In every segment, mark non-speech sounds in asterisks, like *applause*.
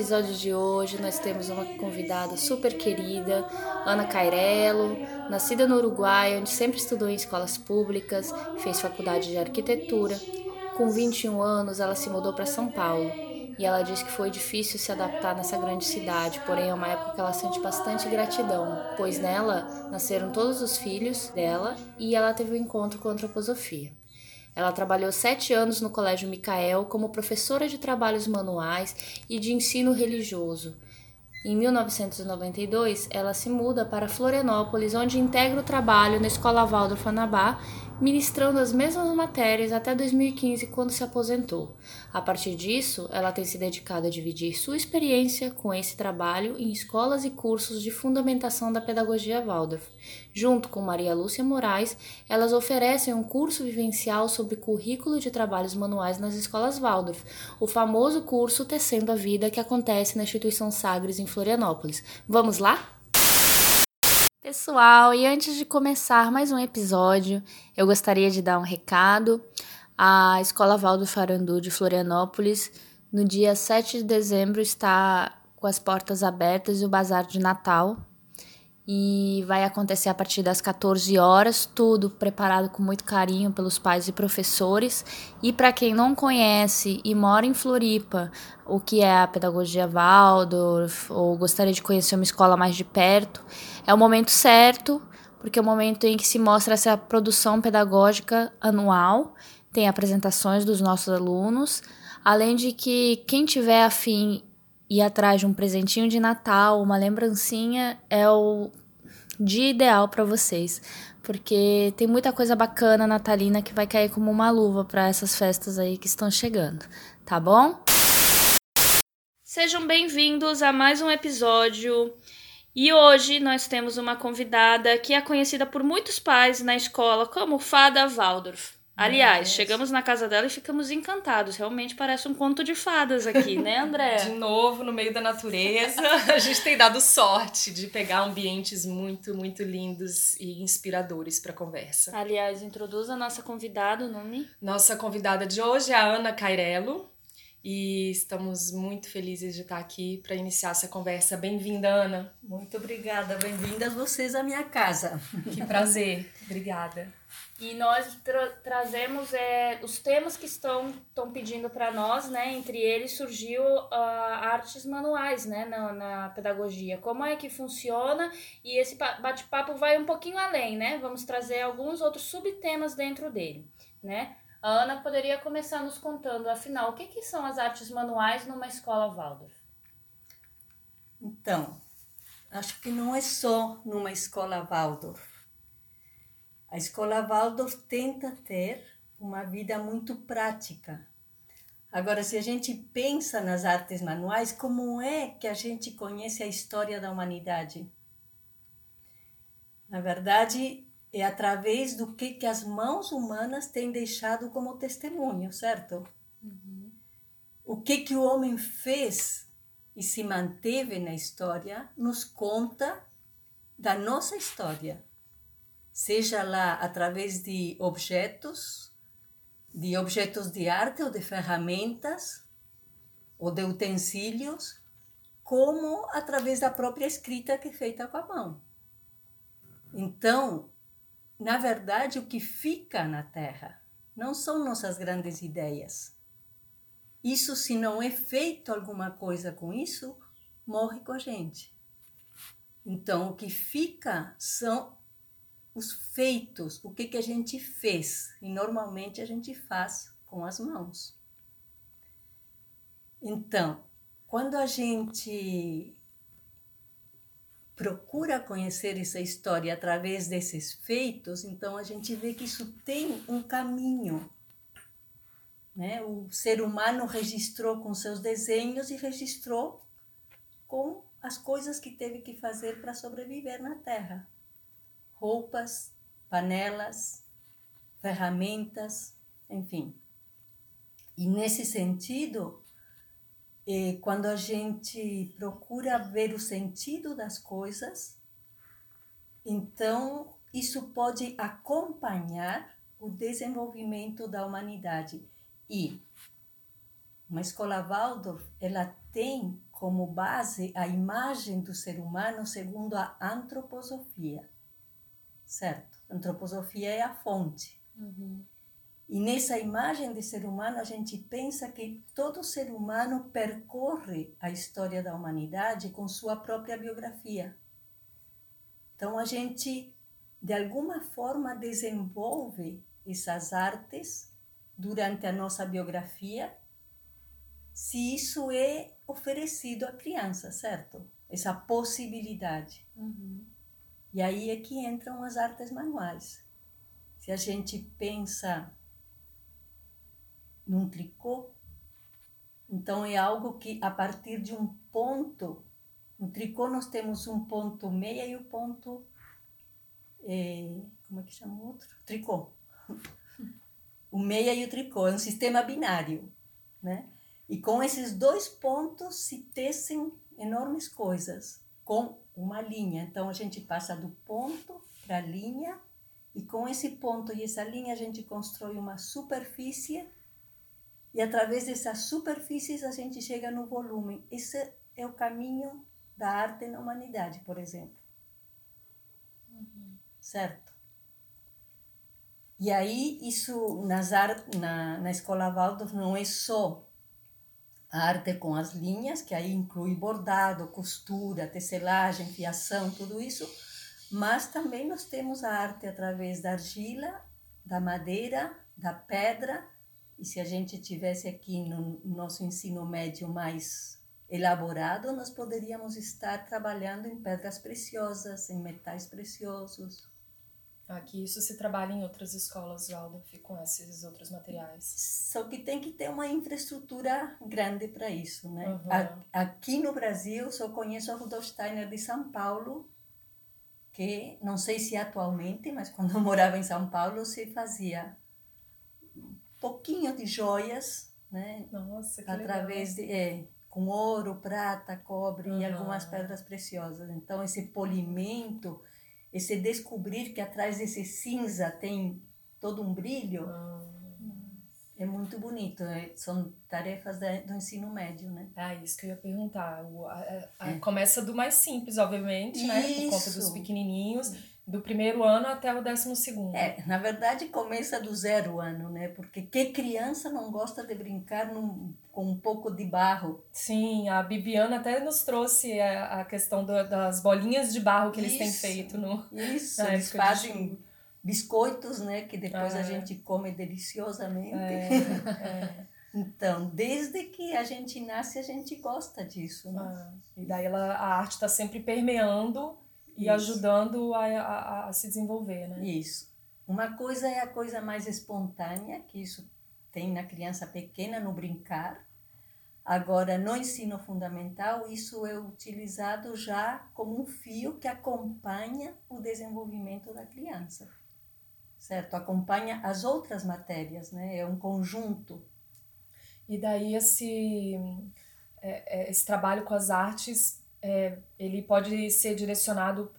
episódio de hoje nós temos uma convidada super querida, Ana Cairello, nascida no Uruguai, onde sempre estudou em escolas públicas, fez faculdade de arquitetura. Com 21 anos, ela se mudou para São Paulo e ela diz que foi difícil se adaptar nessa grande cidade, porém é uma época que ela sente bastante gratidão, pois nela nasceram todos os filhos dela e ela teve um encontro com a antroposofia. Ela trabalhou sete anos no Colégio Micael como professora de trabalhos manuais e de ensino religioso. Em 1992, ela se muda para Florianópolis, onde integra o trabalho na Escola Waldorf Anabá ministrando as mesmas matérias até 2015, quando se aposentou. A partir disso, ela tem se dedicado a dividir sua experiência com esse trabalho em escolas e cursos de fundamentação da pedagogia Waldorf. Junto com Maria Lúcia Moraes, elas oferecem um curso vivencial sobre currículo de trabalhos manuais nas escolas Waldorf, o famoso curso Tecendo a Vida que acontece na instituição Sagres em Florianópolis. Vamos lá? Pessoal, e antes de começar mais um episódio, eu gostaria de dar um recado. A Escola Valdo Farandu de Florianópolis, no dia 7 de dezembro, está com as portas abertas e o bazar de Natal. E vai acontecer a partir das 14 horas, tudo preparado com muito carinho pelos pais e professores. E para quem não conhece e mora em Floripa, o que é a pedagogia Waldorf, ou gostaria de conhecer uma escola mais de perto, é o momento certo, porque é o momento em que se mostra essa produção pedagógica anual, tem apresentações dos nossos alunos, além de que quem tiver afim ir atrás de um presentinho de Natal, uma lembrancinha, é o dia ideal para vocês, porque tem muita coisa bacana natalina que vai cair como uma luva para essas festas aí que estão chegando, tá bom? Sejam bem-vindos a mais um episódio e hoje nós temos uma convidada que é conhecida por muitos pais na escola como Fada Waldorf. Aliás, é chegamos na casa dela e ficamos encantados. Realmente parece um conto de fadas aqui, né, André? *laughs* de novo, no meio da natureza. A gente tem dado sorte de pegar ambientes muito, muito lindos e inspiradores para conversa. Aliás, introduza a nossa convidada, o nome? Nossa convidada de hoje é a Ana Cairello e estamos muito felizes de estar aqui para iniciar essa conversa. Bem-vinda, Ana. Muito obrigada. Bem-vindas vocês à minha casa. Que prazer. obrigada. E nós tra trazemos é, os temas que estão, estão pedindo para nós, né? Entre eles surgiu uh, artes manuais, né? Na, na pedagogia. Como é que funciona? E esse bate-papo vai um pouquinho além, né? Vamos trazer alguns outros subtemas dentro dele, né? A Ana poderia começar nos contando, afinal, o que, que são as artes manuais numa escola Waldorf? Então, acho que não é só numa escola Waldorf. A escola Waldorf tenta ter uma vida muito prática. Agora, se a gente pensa nas artes manuais, como é que a gente conhece a história da humanidade? Na verdade, é através do que, que as mãos humanas têm deixado como testemunho, certo? Uhum. O que, que o homem fez e se manteve na história nos conta da nossa história, seja lá através de objetos, de objetos de arte ou de ferramentas ou de utensílios, como através da própria escrita que é feita com a mão. Então, na verdade, o que fica na Terra não são nossas grandes ideias. Isso, se não é feito alguma coisa com isso, morre com a gente. Então, o que fica são os feitos, o que, que a gente fez. E normalmente a gente faz com as mãos. Então, quando a gente procura conhecer essa história através desses feitos, então a gente vê que isso tem um caminho. Né? O ser humano registrou com seus desenhos e registrou com as coisas que teve que fazer para sobreviver na Terra: roupas, panelas, ferramentas, enfim. E nesse sentido, e quando a gente procura ver o sentido das coisas, então isso pode acompanhar o desenvolvimento da humanidade. E uma escola Waldorf, ela tem como base a imagem do ser humano segundo a antroposofia, certo? A antroposofia é a fonte. Uhum. E nessa imagem de ser humano, a gente pensa que todo ser humano percorre a história da humanidade com sua própria biografia. Então, a gente, de alguma forma, desenvolve essas artes durante a nossa biografia, se isso é oferecido à criança, certo? Essa possibilidade. Uhum. E aí é que entram as artes manuais. Se a gente pensa num tricô, então é algo que a partir de um ponto, no tricô nós temos um ponto meia e o um ponto, é, como é que chama o outro? Tricô. *laughs* O meia e o tricô, é um sistema binário, né? E com esses dois pontos se tecem enormes coisas com uma linha. Então a gente passa do ponto para a linha e com esse ponto e essa linha a gente constrói uma superfície e através dessas superfícies a gente chega no volume. Esse é o caminho da arte na humanidade, por exemplo. Uhum. Certo? E aí, isso nas art, na, na escola Waldorf não é só a arte com as linhas, que aí inclui bordado, costura, tecelagem, fiação, tudo isso, mas também nós temos a arte através da argila, da madeira, da pedra, e se a gente tivesse aqui no nosso ensino médio mais elaborado, nós poderíamos estar trabalhando em pedras preciosas, em metais preciosos. Aqui isso se trabalha em outras escolas, Waldorf, com esses outros materiais. Só que tem que ter uma infraestrutura grande para isso, né? Uhum. Aqui no Brasil, só conheço a Rudolf Steiner de São Paulo, que não sei se atualmente, mas quando eu morava em São Paulo se fazia pouquinho de joias, né? Nossa, que Através legal. de é, com ouro, prata, cobre uhum. e algumas pedras preciosas. Então esse polimento esse descobrir que atrás desse cinza tem todo um brilho é muito bonito. É, são tarefas do ensino médio, né? Ah, isso que eu ia perguntar. O, a, a, é. Começa do mais simples, obviamente, isso. né? Por conta dos pequenininhos, do primeiro ano até o décimo segundo. É, na verdade começa do zero ano, né? Porque que criança não gosta de brincar num, com um pouco de barro? Sim, a Bibiana até nos trouxe a, a questão do, das bolinhas de barro que eles isso, têm feito no. Isso, eles fazem biscoitos, né? Que depois a gente come deliciosamente. É, *laughs* é. então, desde que a gente nasce, a gente gosta disso, né? Ah, e daí ela, a arte está sempre permeando e ajudando a, a, a, se desenvolver, né? Isso. Uma coisa é a coisa mais espontânea, que isso tem na criança pequena, no brincar. Agora, no ensino fundamental, isso é utilizado já como um fio que acompanha o desenvolvimento da criança certo? Acompanha as outras matérias, né? É um conjunto. E daí esse, é, é, esse trabalho com as artes, é, ele pode ser direcionado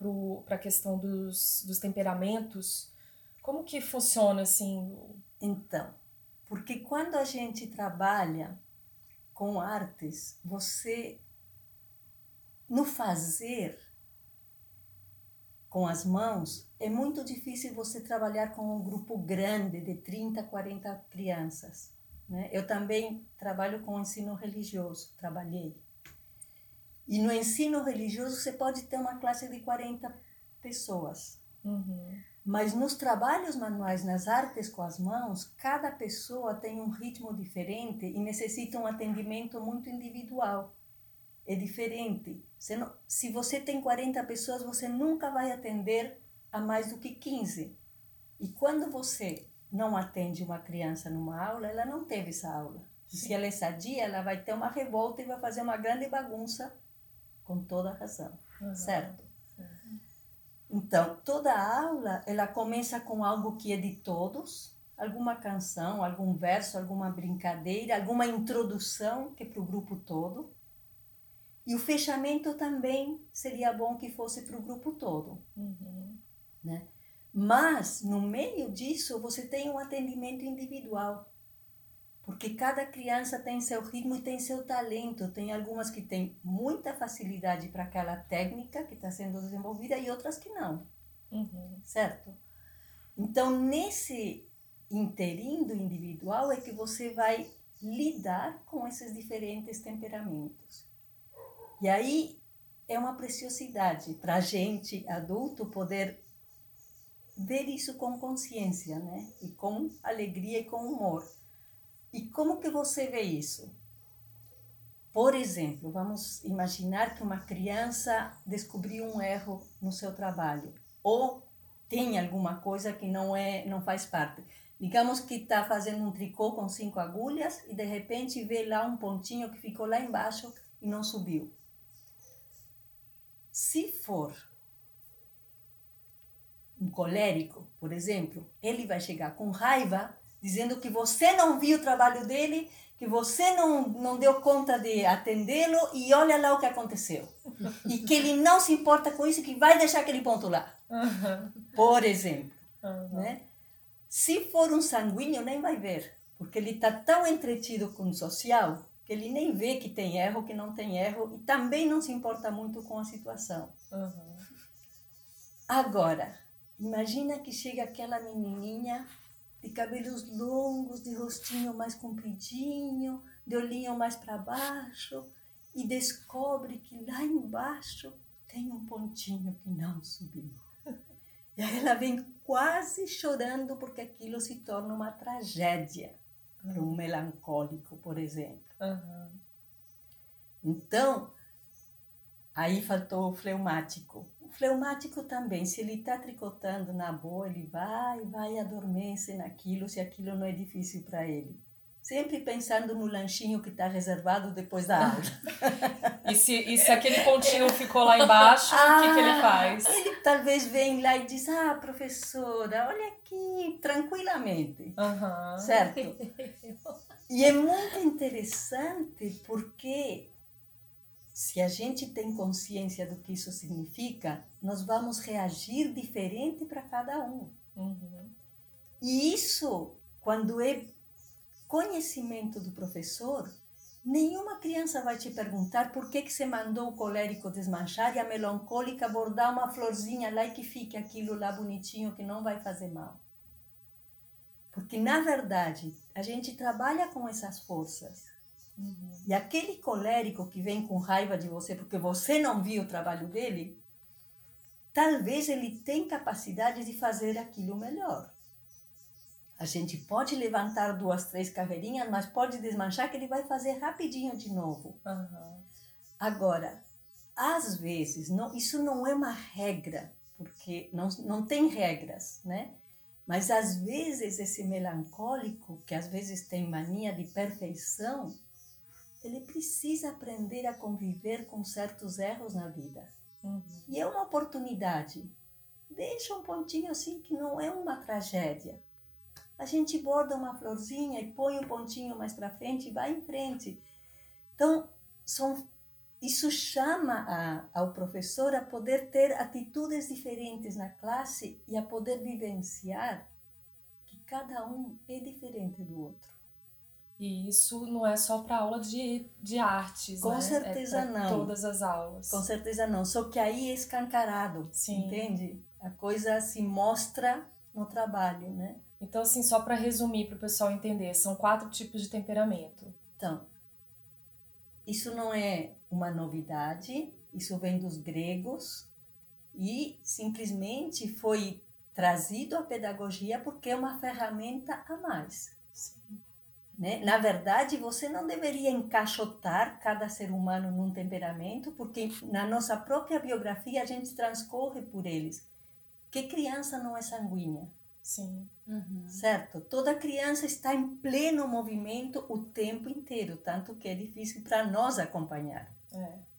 para a questão dos, dos temperamentos? Como que funciona assim? Então, porque quando a gente trabalha com artes, você no fazer com as mãos, é muito difícil você trabalhar com um grupo grande de 30, 40 crianças. Né? Eu também trabalho com ensino religioso, trabalhei. E no ensino religioso você pode ter uma classe de 40 pessoas. Uhum. Mas nos trabalhos manuais, nas artes com as mãos, cada pessoa tem um ritmo diferente e necessita um atendimento muito individual é diferente. Você não, se você tem 40 pessoas, você nunca vai atender a mais do que 15. E quando você não atende uma criança numa aula, ela não teve essa aula. Se ela é sadia, ela vai ter uma revolta e vai fazer uma grande bagunça, com toda a razão, uhum. certo? Então, toda aula, ela começa com algo que é de todos, alguma canção, algum verso, alguma brincadeira, alguma introdução que é para o grupo todo. E o fechamento também seria bom que fosse para o grupo todo. Uhum. Né? Mas, no meio disso, você tem um atendimento individual. Porque cada criança tem seu ritmo e tem seu talento. Tem algumas que têm muita facilidade para aquela técnica que está sendo desenvolvida e outras que não. Uhum. Certo? Então, nesse interindo individual é que você vai lidar com esses diferentes temperamentos. E aí é uma preciosidade para a gente adulto poder ver isso com consciência, né? E com alegria e com humor. E como que você vê isso? Por exemplo, vamos imaginar que uma criança descobriu um erro no seu trabalho ou tem alguma coisa que não é, não faz parte. Digamos que está fazendo um tricô com cinco agulhas e de repente vê lá um pontinho que ficou lá embaixo e não subiu. Se for um colérico, por exemplo, ele vai chegar com raiva dizendo que você não viu o trabalho dele, que você não, não deu conta de atendê-lo e olha lá o que aconteceu. E que ele não se importa com isso, que vai deixar aquele ponto lá. Uhum. Por exemplo. Uhum. Né? Se for um sanguíneo, nem vai ver, porque ele está tão entretido com o social que ele nem vê que tem erro, que não tem erro, e também não se importa muito com a situação. Uhum. Agora, imagina que chega aquela menininha de cabelos longos, de rostinho mais compridinho, de olhinho mais para baixo, e descobre que lá embaixo tem um pontinho que não subiu. E aí ela vem quase chorando porque aquilo se torna uma tragédia para um melancólico, por exemplo. Uhum. Então, aí faltou o fleumático. Fleumático também, se ele está tricotando na boa, ele vai, vai, adormece naquilo, se aquilo não é difícil para ele. Sempre pensando no lanchinho que está reservado depois da aula. *laughs* E se, e se aquele pontinho ficou lá embaixo, o que, que ele faz? Ele talvez vem lá e diz: Ah, professora, olha aqui, tranquilamente. Uhum. Certo? E é muito interessante porque se a gente tem consciência do que isso significa, nós vamos reagir diferente para cada um. Uhum. E isso, quando é conhecimento do professor, nenhuma criança vai te perguntar por que, que você mandou o colérico desmanchar e a melancólica bordar uma florzinha lá e que fique aquilo lá bonitinho que não vai fazer mal. Porque, na verdade, a gente trabalha com essas forças. Uhum. E aquele colérico que vem com raiva de você porque você não viu o trabalho dele, talvez ele tenha capacidade de fazer aquilo melhor. A gente pode levantar duas, três carreirinhas, mas pode desmanchar que ele vai fazer rapidinho de novo. Uhum. Agora, às vezes, não, isso não é uma regra, porque não, não tem regras, né? Mas às vezes esse melancólico, que às vezes tem mania de perfeição, ele precisa aprender a conviver com certos erros na vida. Uhum. E é uma oportunidade. Deixa um pontinho assim que não é uma tragédia. A gente borda uma florzinha e põe um pontinho mais para frente e vai em frente. Então, são, isso chama a, ao professor a poder ter atitudes diferentes na classe e a poder vivenciar que cada um é diferente do outro. E isso não é só para aula de, de artes, Com né? certeza é não. todas as aulas. Com certeza não. Só que aí é escancarado, Sim. entende? A coisa se mostra no trabalho, né? Então, assim, só para resumir para o pessoal entender, são quatro tipos de temperamento. Então, isso não é uma novidade, isso vem dos gregos e simplesmente foi trazido à pedagogia porque é uma ferramenta a mais. Sim. Né? Na verdade, você não deveria encaixotar cada ser humano num temperamento, porque na nossa própria biografia a gente transcorre por eles. Que criança não é sanguínea? Sim. Uhum. certo? Toda criança está em pleno movimento o tempo inteiro, tanto que é difícil para nós acompanhar. É.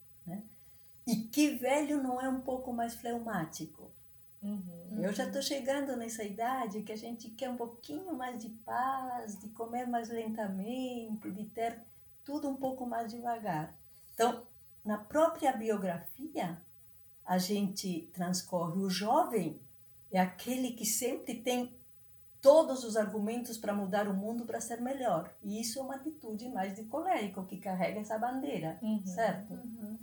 E que velho não é um pouco mais fleumático? Uhum. Eu já estou chegando nessa idade que a gente quer um pouquinho mais de paz, de comer mais lentamente, de ter tudo um pouco mais devagar. Então, na própria biografia, a gente transcorre. O jovem é aquele que sempre tem todos os argumentos para mudar o mundo para ser melhor. E isso é uma atitude mais de colérico que carrega essa bandeira, Uhum. certo? Uhum.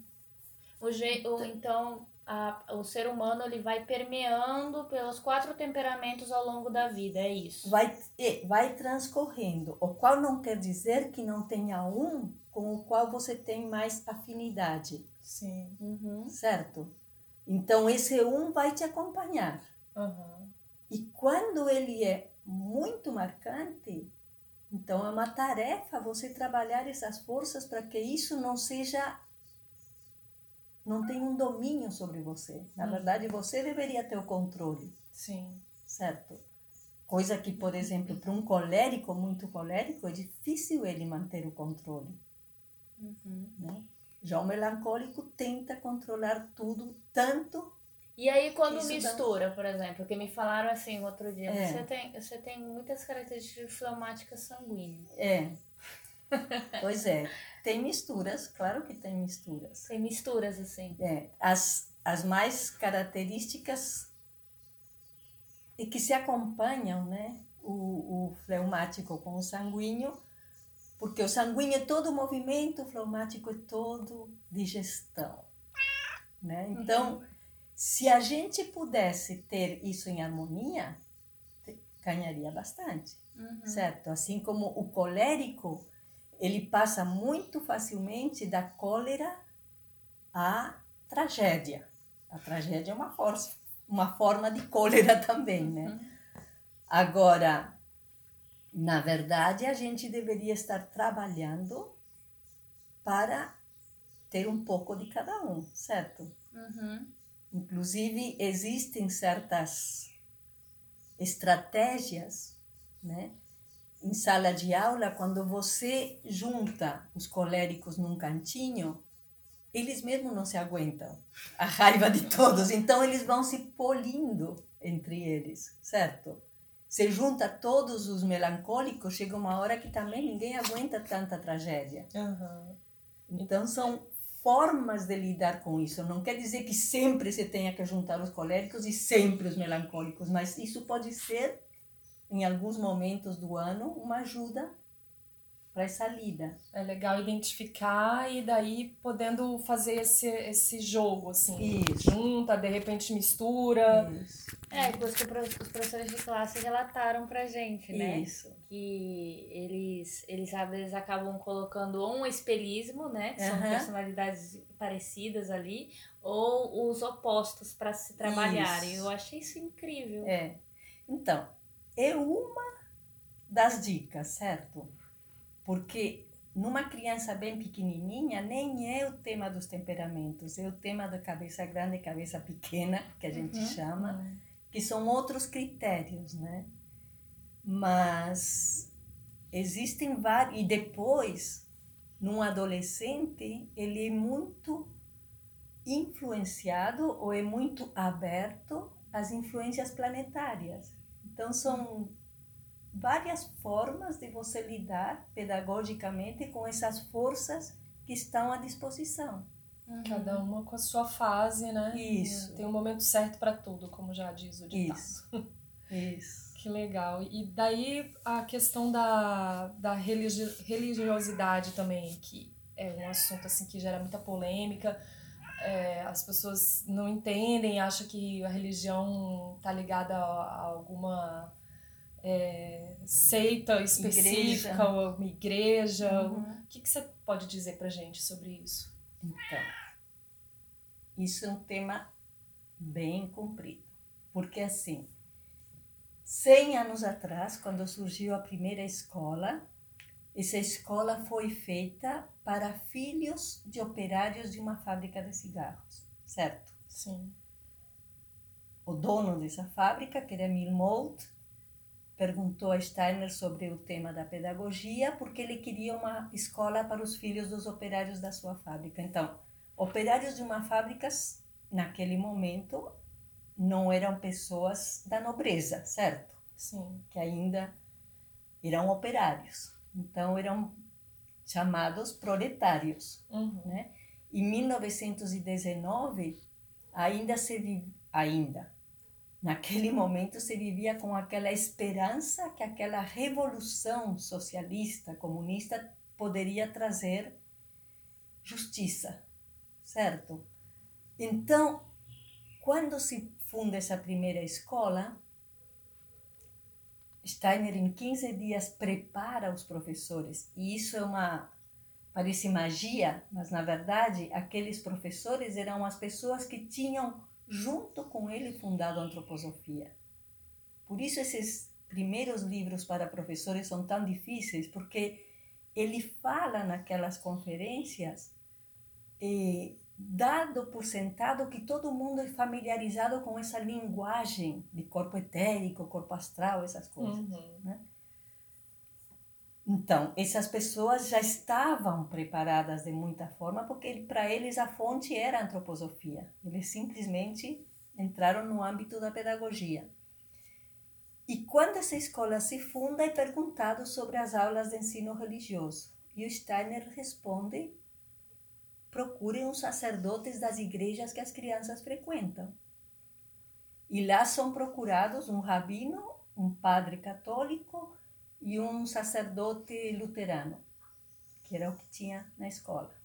O je... o, então, a, o ser humano ele vai permeando pelos quatro temperamentos ao longo da vida, é isso? Vai, e vai transcorrendo, o qual não quer dizer que não tenha um com o qual você tem mais afinidade, Sim. Uhum. certo? Então, esse um vai te acompanhar. Aham. E quando ele é muito marcante, então é uma tarefa você trabalhar essas forças para que isso não seja. Não tenha um domínio sobre você. Na Hum. verdade, você deveria ter o controle, Sim. certo? Coisa que, por exemplo, para um colérico, muito colérico, é difícil ele manter o controle. Uhum. Né? Já o melancólico tenta controlar tudo, tanto E aí, quando Isso dá- mistura, por exemplo, que me falaram assim outro dia, É. você, tem, você tem muitas características fleumáticas sanguíneas. é. *laughs* pois é, tem misturas, claro que tem misturas. Tem misturas assim. É, as, as mais características e que se acompanham, né? O, o fleumático com o sanguíneo, porque o sanguíneo é todo movimento, o fleumático é todo digestão, né? Então, se a gente pudesse ter isso em harmonia, ganharia bastante Uhum. certo? Assim como o colérico, ele passa muito facilmente da cólera à tragédia. A tragédia é uma, força, uma forma de cólera *laughs* também, né? Uhum. Agora, na verdade, a gente deveria estar trabalhando para ter um pouco de cada um, certo? Uhum. Inclusive, existem certas estratégias, né? Em sala de aula, quando você junta os coléricos num cantinho, eles mesmos não se aguentam a raiva de todos, então eles vão se polindo entre eles, certo? Se junta todos os melancólicos, chega uma hora que também ninguém aguenta tanta tragédia. Aham. Então são formas de lidar com isso. Não quer dizer que sempre você tenha que juntar os coléricos e sempre os melancólicos, mas isso pode ser, em alguns momentos do ano, uma ajuda para essa lida. É legal identificar e daí podendo fazer esse, esse jogo, assim. Isso. Junta, de repente mistura. Isso. É, que os professores de classe relataram pra gente, né? Isso. Que eles, eles às vezes acabam colocando ou um espelhismo, né? Que são Aham. personalidades parecidas ali, ou os opostos para se trabalharem. Isso. Eu achei isso incrível. É. Então, é uma das dicas, certo? Porque numa criança bem pequenininha, nem é o tema dos temperamentos, é o tema da cabeça grande e cabeça pequena, que a gente Uhum. chama, que são outros critérios, né? Mas existem vários. E depois, num adolescente, ele é muito influenciado ou é muito aberto às influências planetárias. Então, são várias formas de você lidar pedagogicamente com essas forças que estão à disposição. Cada uma com a sua fase, né? Isso. Tem um momento certo para tudo, como já diz o ditado. Isso. Isso. *laughs* Que legal. E daí a questão da, da religi- religiosidade também, que é um assunto assim que gera muita polêmica. É, as pessoas não entendem, acham que a religião está ligada a, alguma é, seita específica Igreja. ou uma igreja. Uhum. O que, que você pode dizer pra gente sobre isso? Então, isso é um tema bem comprido. Porque, assim, 100 anos atrás, quando surgiu a primeira escola, essa escola foi feita para filhos de operários de uma fábrica de cigarros, certo? Sim. O dono dessa fábrica, que era Milmold, perguntou a Steiner sobre o tema da pedagogia, porque ele queria uma escola para os filhos dos operários da sua fábrica. Então, operários de uma fábrica, naquele momento, não eram pessoas da nobreza, certo? Sim. Que ainda eram operários. Então, eram chamados proletários. Uhum. né? Em 1919, ainda se vive, ainda naquele momento se vivia com aquela esperança que aquela revolução socialista, comunista, poderia trazer justiça, certo? Então, quando se funda essa primeira escola, Steiner em 15 dias prepara os professores, e isso é uma parece magia, mas na verdade aqueles professores eram as pessoas que tinham junto com ele fundado a antroposofia. Por isso esses primeiros livros para professores são tão difíceis, porque ele fala naquelas conferências eh, dado por sentado que todo mundo é familiarizado com essa linguagem de corpo etérico, corpo astral, essas coisas. Uhum. Né? Então, essas pessoas já estavam preparadas de muita forma, porque para eles a fonte era a antroposofia. Eles simplesmente entraram no âmbito da pedagogia. E quando essa escola se funda, é perguntado sobre as aulas de ensino religioso. E o Steiner responde procurem os sacerdotes das igrejas que as crianças frequentam. E lá são procurados um rabino, um padre católico e um sacerdote luterano, que era o que tinha na escola.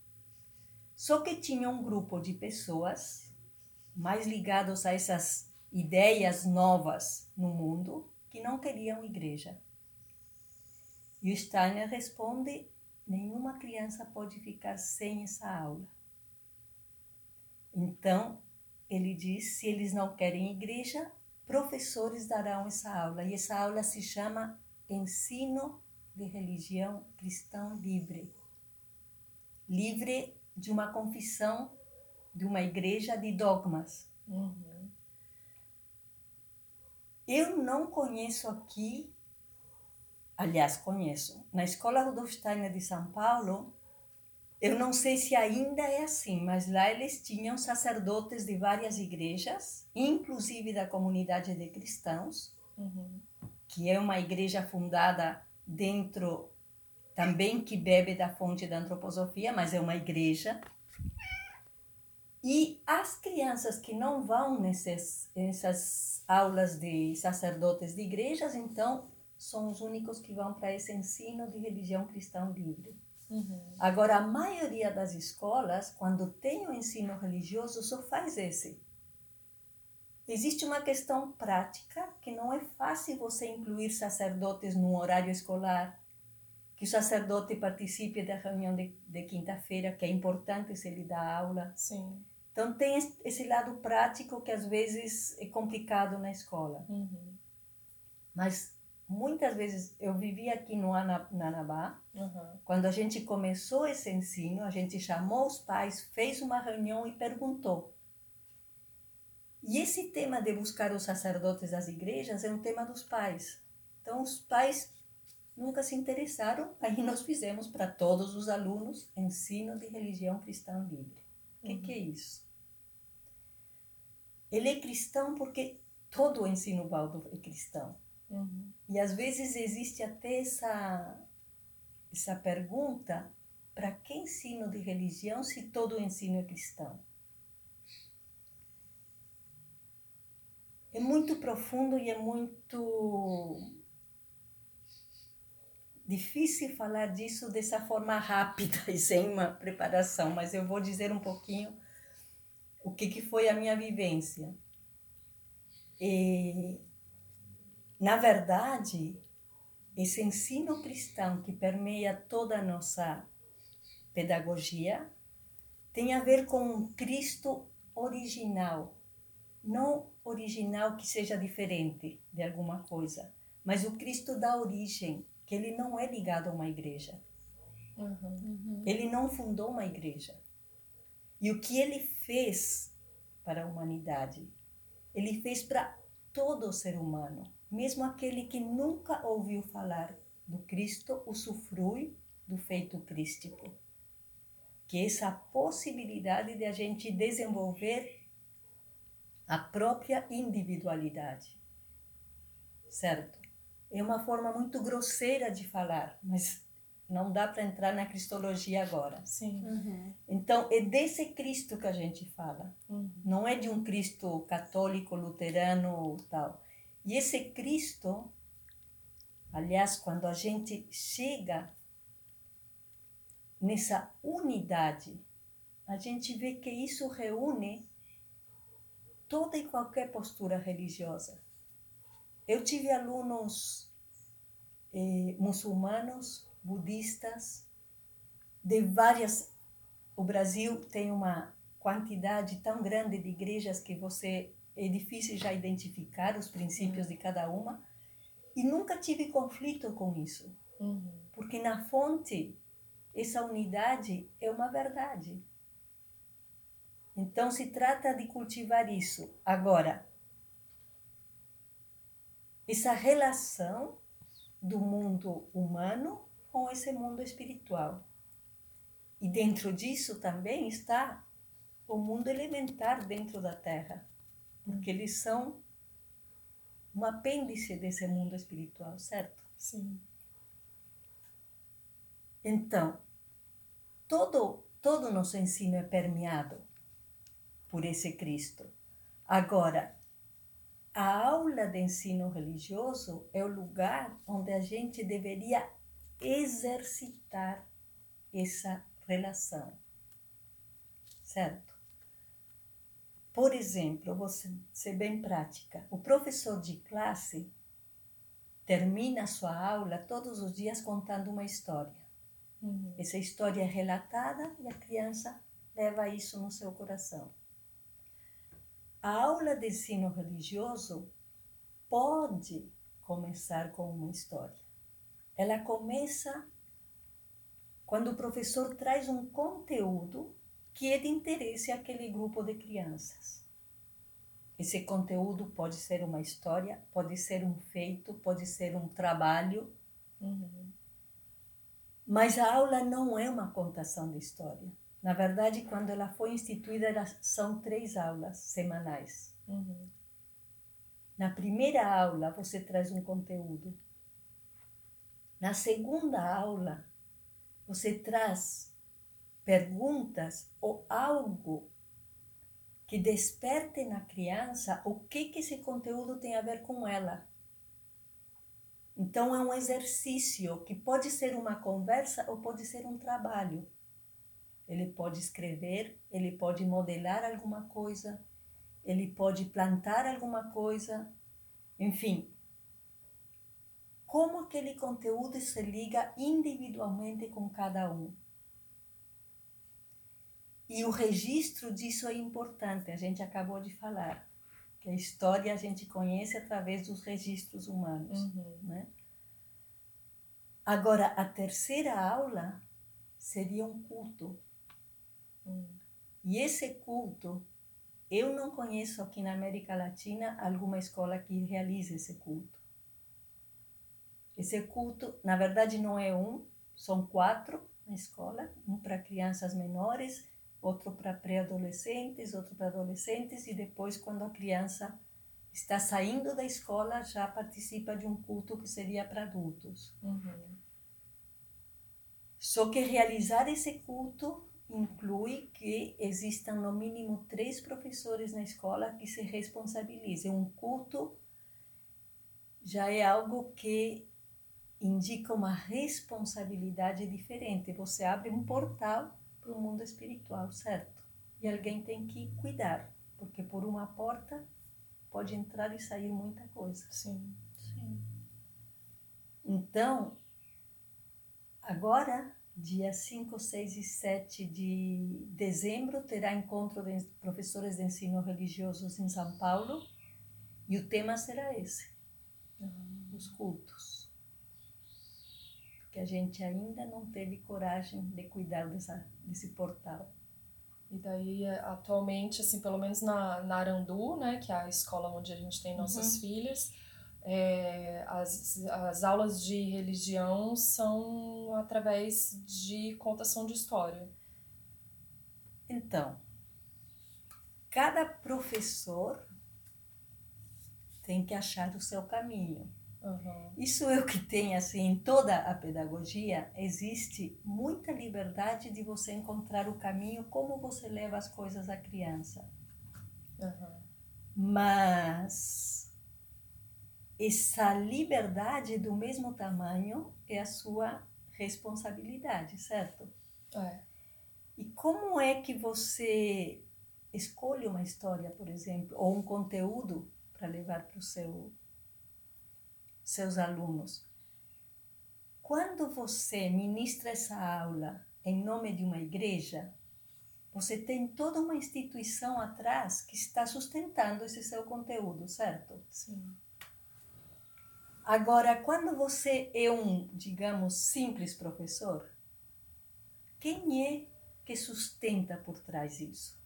Só que tinha um grupo de pessoas mais ligados a essas ideias novas no mundo que não queriam igreja. E o Steiner responde nenhuma criança pode ficar sem essa aula. Então, ele diz: se eles não querem igreja, professores darão essa aula. E essa aula se chama Ensino de Religião Cristã Livre. Livre de uma confissão de uma igreja de dogmas. Uhum. Eu não conheço aqui aliás, conheço. Na Escola Rudolf Steiner de São Paulo, eu não sei se ainda é assim, mas lá eles tinham sacerdotes de várias igrejas, inclusive da comunidade de cristãos, uhum. que é uma igreja fundada dentro, também que bebe da fonte da antroposofia, mas é uma igreja. E as crianças que não vão nesses, nessas aulas de sacerdotes de igrejas, então são os únicos que vão para esse ensino de religião cristã livre. Uhum. Agora, a maioria das escolas, quando tem o ensino religioso, só faz esse. Existe uma questão prática que não é fácil você incluir sacerdotes no horário escolar, que o sacerdote participe da reunião de, de quinta-feira, que é importante se ele dá aula. Sim. Então, tem esse lado prático que às vezes é complicado na escola. Uhum. Mas muitas vezes eu vivi aqui no Anabá, uhum. quando a gente começou esse ensino, a gente chamou os pais, fez uma reunião e perguntou. E esse tema de buscar os sacerdotes das igrejas é um tema dos pais. Então os pais nunca se interessaram, *laughs* aí nós fizemos para todos os alunos ensino de religião cristã livre. O uhum. que, que é isso? Ele é cristão porque todo o ensino baldo é cristão. Uhum. E às vezes existe até essa, essa pergunta: para que ensino de religião se todo o ensino é cristão? É muito profundo e é muito difícil falar disso dessa forma rápida *laughs* e sem uma preparação, mas eu vou dizer um pouquinho o que, que foi a minha vivência. E na verdade, esse ensino cristão que permeia toda a nossa pedagogia tem a ver com um Cristo original, não original que seja diferente de alguma coisa, mas o Cristo da origem, que ele não é ligado a uma igreja. Uhum. Ele não fundou uma igreja. E o que ele fez para a humanidade? Ele fez para todo ser humano mesmo aquele que nunca ouviu falar do Cristo usufrui do feito crístico. Que é essa possibilidade de a gente desenvolver a própria individualidade. Certo? É uma forma muito grosseira de falar, mas não dá para entrar na cristologia agora. Sim. Uhum. Então, é desse Cristo que a gente fala. Uhum. Não é de um Cristo católico, luterano tal. E esse Cristo, aliás, quando a gente chega nessa unidade, a gente vê que isso reúne toda e qualquer postura religiosa. Eu tive alunos eh, muçulmanos, budistas, de várias. O Brasil tem uma quantidade tão grande de igrejas que você é difícil já identificar os princípios de cada uma. E nunca tive conflito com isso, Uhum. porque na fonte essa unidade é uma verdade. Então se trata de cultivar isso. Agora, essa relação do mundo humano com esse mundo espiritual. E dentro disso também está o mundo elementar dentro da Terra, porque eles são um apêndice desse mundo espiritual, certo? Sim. Então, todo todo nosso ensino é permeado por esse Cristo. Agora, a aula de ensino religioso é o lugar onde a gente deveria exercitar essa relação. Certo? Por exemplo, vou ser bem prática. O professor de classe termina a sua aula todos os dias contando uma história. Uhum. Essa história é relatada e a criança leva isso no seu coração. A aula de ensino religioso pode começar com uma história. Ela começa quando o professor traz um conteúdo que é de interesse àquele grupo de crianças. Esse conteúdo pode ser uma história, pode ser um feito, pode ser um trabalho, Uhum. mas a aula não é uma contação de história. Na verdade, quando ela foi instituída, são três aulas semanais. Uhum. Na primeira aula, você traz um conteúdo. Na segunda aula, você traz perguntas ou algo que desperte na criança o que, que esse conteúdo tem a ver com ela. Então, é um exercício que pode ser uma conversa ou pode ser um trabalho. Ele pode escrever, ele pode modelar alguma coisa, ele pode plantar alguma coisa, enfim. Como aquele conteúdo se liga individualmente com cada um. E o registro disso é importante, a gente acabou de falar, que a história a gente conhece através dos registros humanos. Uhum. Né? Agora, a terceira aula seria um culto. Uhum. E esse culto, eu não conheço aqui na América Latina alguma escola que realize esse culto. Esse culto, na verdade, não é um, são quatro na escola: um para crianças menores, outro para pré-adolescentes, outro para adolescentes, e depois, quando a criança está saindo da escola, já participa de um culto que seria para adultos. Uhum. Só que realizar esse culto inclui que existam no mínimo três professores na escola que se responsabilizem. Um culto já é algo que indica uma responsabilidade diferente. Você abre um portal para o mundo espiritual, certo? E alguém tem que cuidar, porque por uma porta pode entrar e sair muita coisa. Sim. Sim. Então, agora, dia 5, 6 e 7 de dezembro, terá encontro de professores de ensino religiosos em São Paulo e o tema será esse: os cultos. Porque a gente ainda não teve coragem de cuidar dessa, desse portal. E daí, atualmente, assim, pelo menos na, na Arandu, né, que é a escola onde a gente tem nossas filhas, é, as, as aulas de religião são através de contação de história. Então, cada professor tem que achar o seu caminho. Uhum. Isso é o que tem, assim, em toda a pedagogia, existe muita liberdade de você encontrar o caminho, como você leva as coisas à criança. Uhum. Mas essa liberdade do mesmo tamanho é a sua responsabilidade, certo? É. E como é que você escolhe uma história, por exemplo, ou um conteúdo para levar para o seu seus alunos. Quando você ministra essa aula em nome de uma igreja, você tem toda uma instituição atrás que está sustentando esse seu conteúdo, certo? Sim. Agora, quando você é um, digamos, simples professor, quem é que sustenta por trás disso?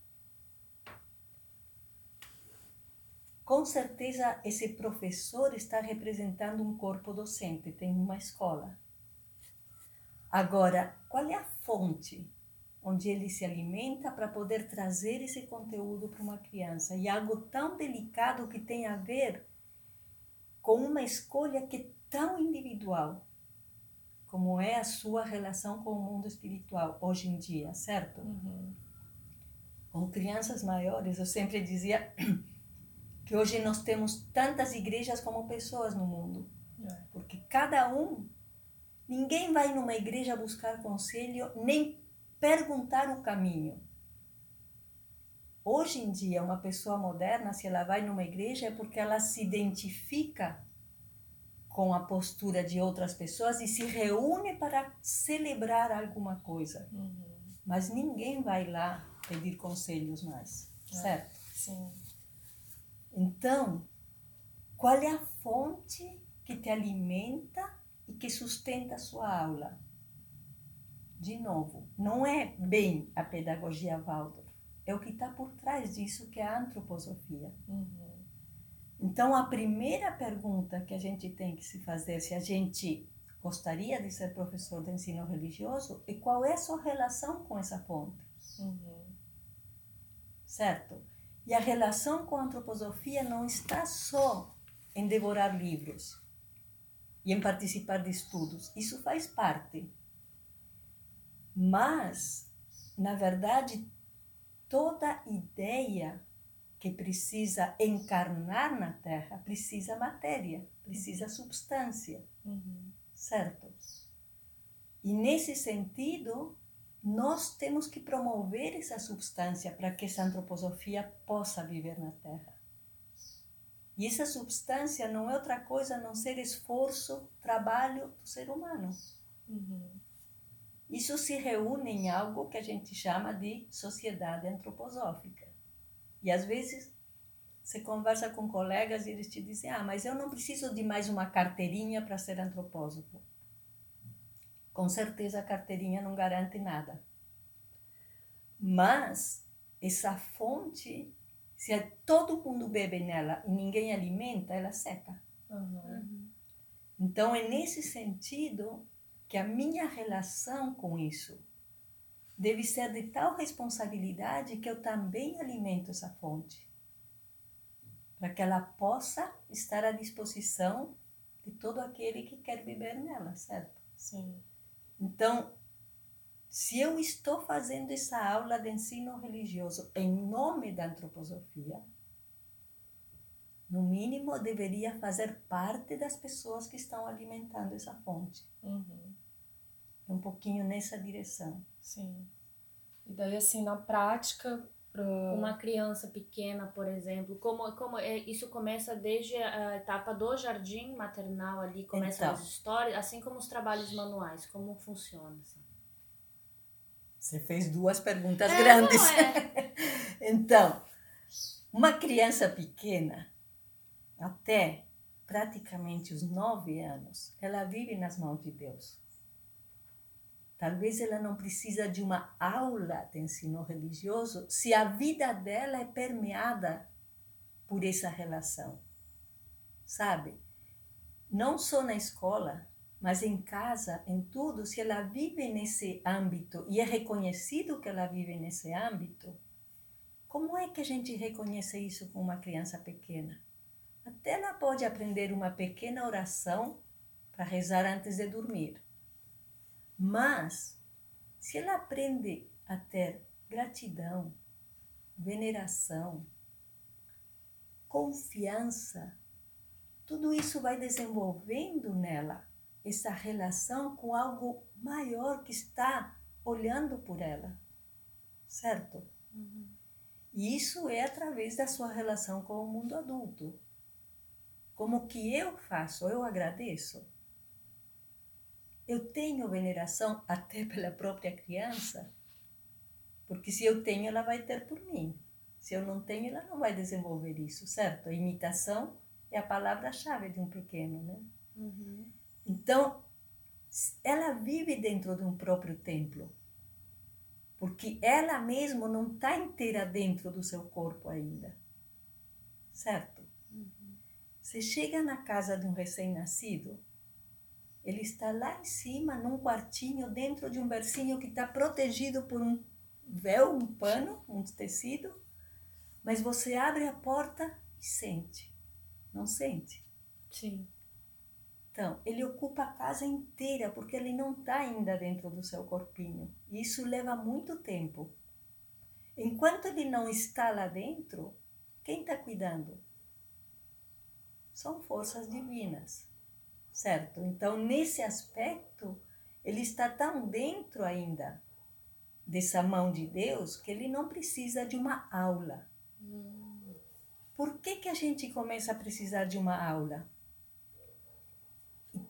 Com certeza, esse professor está representando um corpo docente, tem uma escola. Agora, qual é a fonte onde ele se alimenta para poder trazer esse conteúdo para uma criança? E algo tão delicado que tem a ver com uma escolha que é tão individual, como é a sua relação com o mundo espiritual hoje em dia, certo? Uhum. Com crianças maiores, eu sempre dizia *clears throat* que hoje nós temos tantas igrejas como pessoas no mundo. É. Porque cada um, ninguém vai numa igreja buscar conselho, nem perguntar o caminho. Hoje em dia, uma pessoa moderna, se ela vai numa igreja, é porque ela se identifica com a postura de outras pessoas e se reúne para celebrar alguma coisa. Uhum. Mas ninguém vai lá pedir conselhos mais, é. certo? Sim. Então, qual é a fonte que te alimenta e que sustenta a sua aula? De novo, não é bem a pedagogia Waldorf, é o que está por trás disso que é a antroposofia. Uhum. Então, a primeira pergunta que a gente tem que se fazer, se a gente gostaria de ser professor de ensino religioso, é qual é a sua relação com essa fonte. Uhum. Certo? E a relação com a antroposofia não está só em devorar livros e em participar de estudos. Isso faz parte. Mas, na verdade, toda ideia que precisa encarnar na Terra precisa matéria, precisa substância. Uhum. Certo? E nesse sentido, nós temos que promover essa substância para que essa antroposofia possa viver na Terra. E essa substância não é outra coisa a não ser esforço, trabalho do ser humano. Uhum. Isso se reúne em algo que a gente chama de sociedade antroposófica. E às vezes você conversa com colegas e eles te dizem: Ah, mas eu não preciso de mais uma carteirinha para ser antropósofo com certeza a carteirinha não garante nada. Mas essa fonte, se todo mundo bebe nela e ninguém alimenta, ela seca. Uhum. Então é nesse sentido que a minha relação com isso deve ser de tal responsabilidade que eu também alimento essa fonte, para que ela possa estar à disposição de todo aquele que quer beber nela, certo? Sim. Então, se eu estou fazendo essa aula de ensino religioso em nome da antroposofia, no mínimo deveria fazer parte das pessoas que estão alimentando essa fonte. Uhum. Um pouquinho nessa direção. Sim. E daí, assim, na prática, uma criança pequena, por exemplo, como, como é, isso começa desde a etapa do jardim maternal ali, começam então, as histórias, assim como os trabalhos manuais, como funciona? Assim? Você fez duas perguntas é, grandes. É. *laughs* então, uma criança pequena, até praticamente os nove anos, ela vive nas mãos de Deus. Talvez ela não precisa de uma aula de ensino religioso se a vida dela é permeada por essa relação. Sabe? Não só na escola, mas em casa, em tudo, se ela vive nesse âmbito e é reconhecido que ela vive nesse âmbito, como é que a gente reconhece isso com uma criança pequena? Até ela pode aprender uma pequena oração para rezar antes de dormir. Mas, se ela aprende a ter gratidão, veneração, confiança, tudo isso vai desenvolvendo nela essa relação com algo maior que está olhando por ela, certo? Uhum. E isso é através da sua relação com o mundo adulto. Como que eu faço? Eu agradeço. Eu tenho veneração até pela própria criança, porque se eu tenho, ela vai ter por mim. Se eu não tenho, ela não vai desenvolver isso, certo? A imitação é a palavra-chave de um pequeno, né? Uhum. Então, ela vive dentro de um próprio templo, porque ela mesma não está inteira dentro do seu corpo ainda, certo? Uhum. Você chega na casa de um recém-nascido, ele está lá em cima, num quartinho, dentro de um bercinho que está protegido por um véu, um pano, um tecido, mas você abre a porta e sente. Não sente? Sim. Então, ele ocupa a casa inteira porque ele não está ainda dentro do seu corpinho. E isso leva muito tempo. Enquanto ele não está lá dentro, quem está cuidando? São forças divinas, certo? Então, nesse aspecto, ele está tão dentro ainda dessa mão de Deus que ele não precisa de uma aula. Hum. Por que, que a gente começa a precisar de uma aula?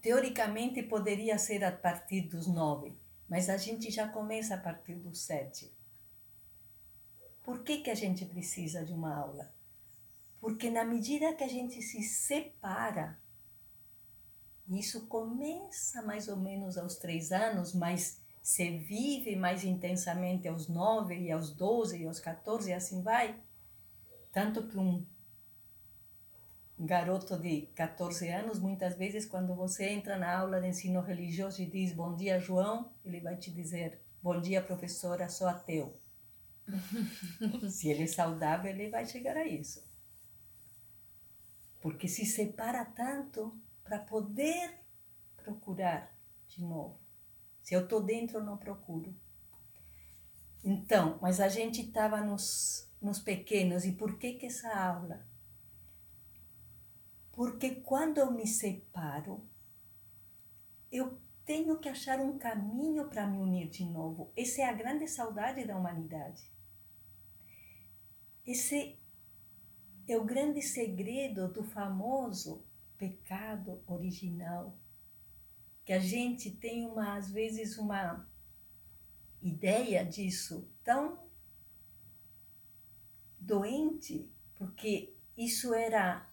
Teoricamente poderia ser a partir dos nove, mas a gente já começa a partir dos sete. Por que, que a gente precisa de uma aula? Porque na medida que a gente se separa, isso começa mais ou menos aos três anos, mas se vive mais intensamente aos nove e aos doze e aos 14 e assim vai. Tanto que um garoto de 14 anos, muitas vezes, quando você entra na aula de ensino religioso e diz bom dia, João, ele vai te dizer bom dia, professora, sou ateu. *laughs* se ele é saudável, ele vai chegar a isso. Porque se separa tanto para poder procurar de novo. Se eu estou dentro, eu não procuro. Então, mas a gente estava nos, nos pequenos, e por que, que essa aula? Porque quando eu me separo, eu tenho que achar um caminho para me unir de novo. Essa é a grande saudade da humanidade. Esse é o grande segredo do famoso pecado original. Que a gente tem uma, às vezes, uma ideia disso tão doente, porque isso era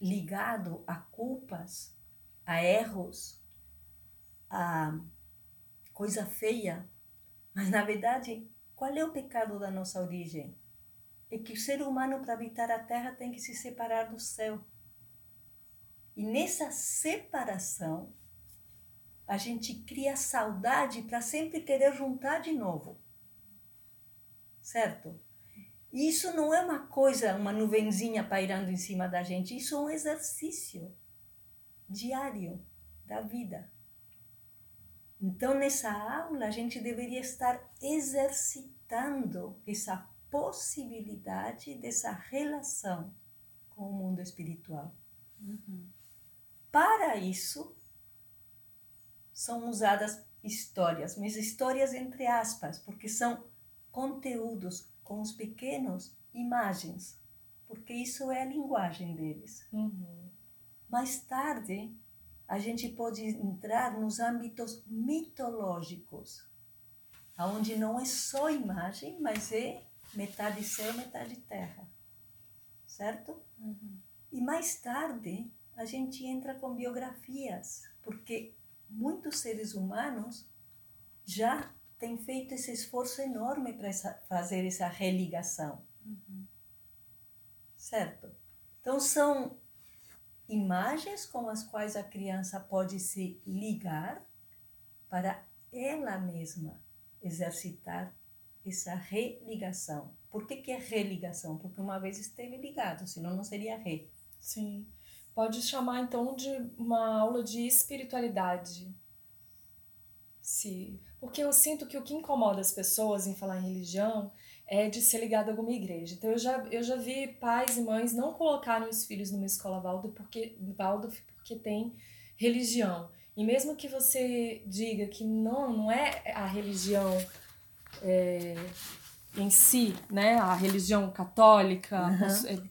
ligado a culpas, a erros, a coisa feia. Mas, na verdade, qual é o pecado da nossa origem? É que o ser humano, para habitar a terra, tem que se separar do céu. E nessa separação, a gente cria saudade para sempre querer juntar de novo. Certo? isso não é uma coisa, uma nuvenzinha pairando em cima da gente, isso é um exercício diário da vida. Então, nessa aula, a gente deveria estar exercitando essa possibilidade dessa relação com o mundo espiritual. Uhum. Para isso, são usadas histórias, mas histórias entre aspas, porque são conteúdos com os pequenos imagens, porque isso é a linguagem deles. Uhum. Mais tarde, a gente pode entrar nos âmbitos mitológicos, onde não é só imagem, mas é metade céu, metade terra. Certo? Uhum. E mais tarde, a gente entra com biografias, porque muitos seres humanos já tem feito esse esforço enorme para fazer essa religação. Uhum. Certo? Então, são imagens com as quais a criança pode se ligar para ela mesma exercitar essa religação. Por que, que é religação? Porque uma vez esteve ligado, senão não seria re, Sim. Pode chamar então de uma aula de espiritualidade. Se... Porque eu sinto que o que incomoda as pessoas em falar em religião é de ser ligado a alguma igreja. Então eu já, eu já vi pais e mães não colocarem os filhos numa escola Waldorf porque, Waldorf porque tem religião. E mesmo que você diga que não, não é a religião é, em si, né? A religião católica, uhum.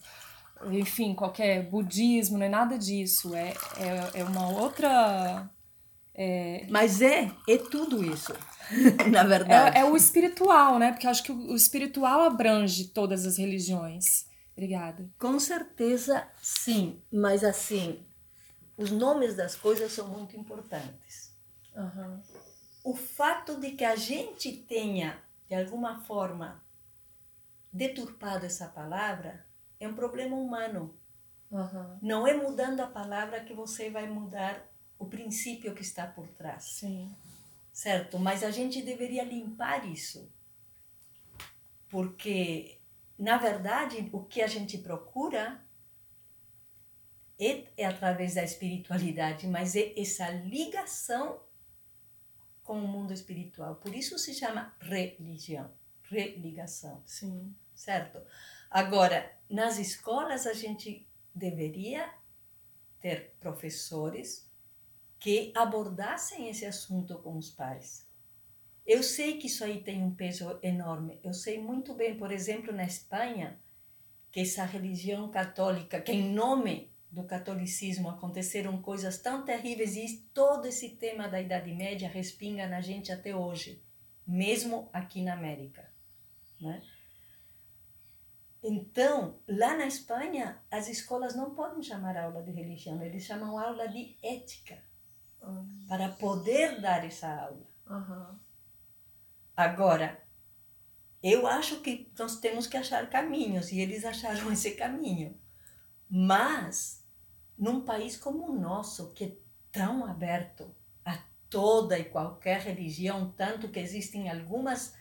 Enfim, qualquer budismo, não é nada disso. É, é, é uma outra. É... Mas é, é tudo isso, *laughs* na verdade. É, é o espiritual, né? Porque eu acho que o, o espiritual abrange todas as religiões. Obrigada. Com certeza, sim. Mas assim, os nomes das coisas são muito importantes. Uhum. O fato de que a gente tenha, de alguma forma, deturpado essa palavra é um problema humano. Uhum. Não é mudando a palavra que você vai mudar o princípio que está por trás. Sim. Certo? Mas a gente deveria limpar isso. Porque, na verdade, o que a gente procura é, é através da espiritualidade, mas é essa ligação com o mundo espiritual. Por isso se chama religião, religação. Sim. Certo? Agora, nas escolas a gente deveria ter professores que abordassem esse assunto com os pais. Eu sei que isso aí tem um peso enorme. Eu sei muito bem, por exemplo, na Espanha, que essa religião católica, que em nome do catolicismo aconteceram coisas tão terríveis e todo esse tema da Idade Média respinga na gente até hoje, mesmo aqui na América. Né? Então, lá na Espanha, as escolas não podem chamar aula de religião, eles chamam aula de ética, uhum. para poder dar essa aula. Uhum. Agora, eu acho que nós temos que achar caminhos, e eles acharam *laughs* esse caminho. Mas num país como o nosso, que é tão aberto a toda e qualquer religião, tanto que existem algumas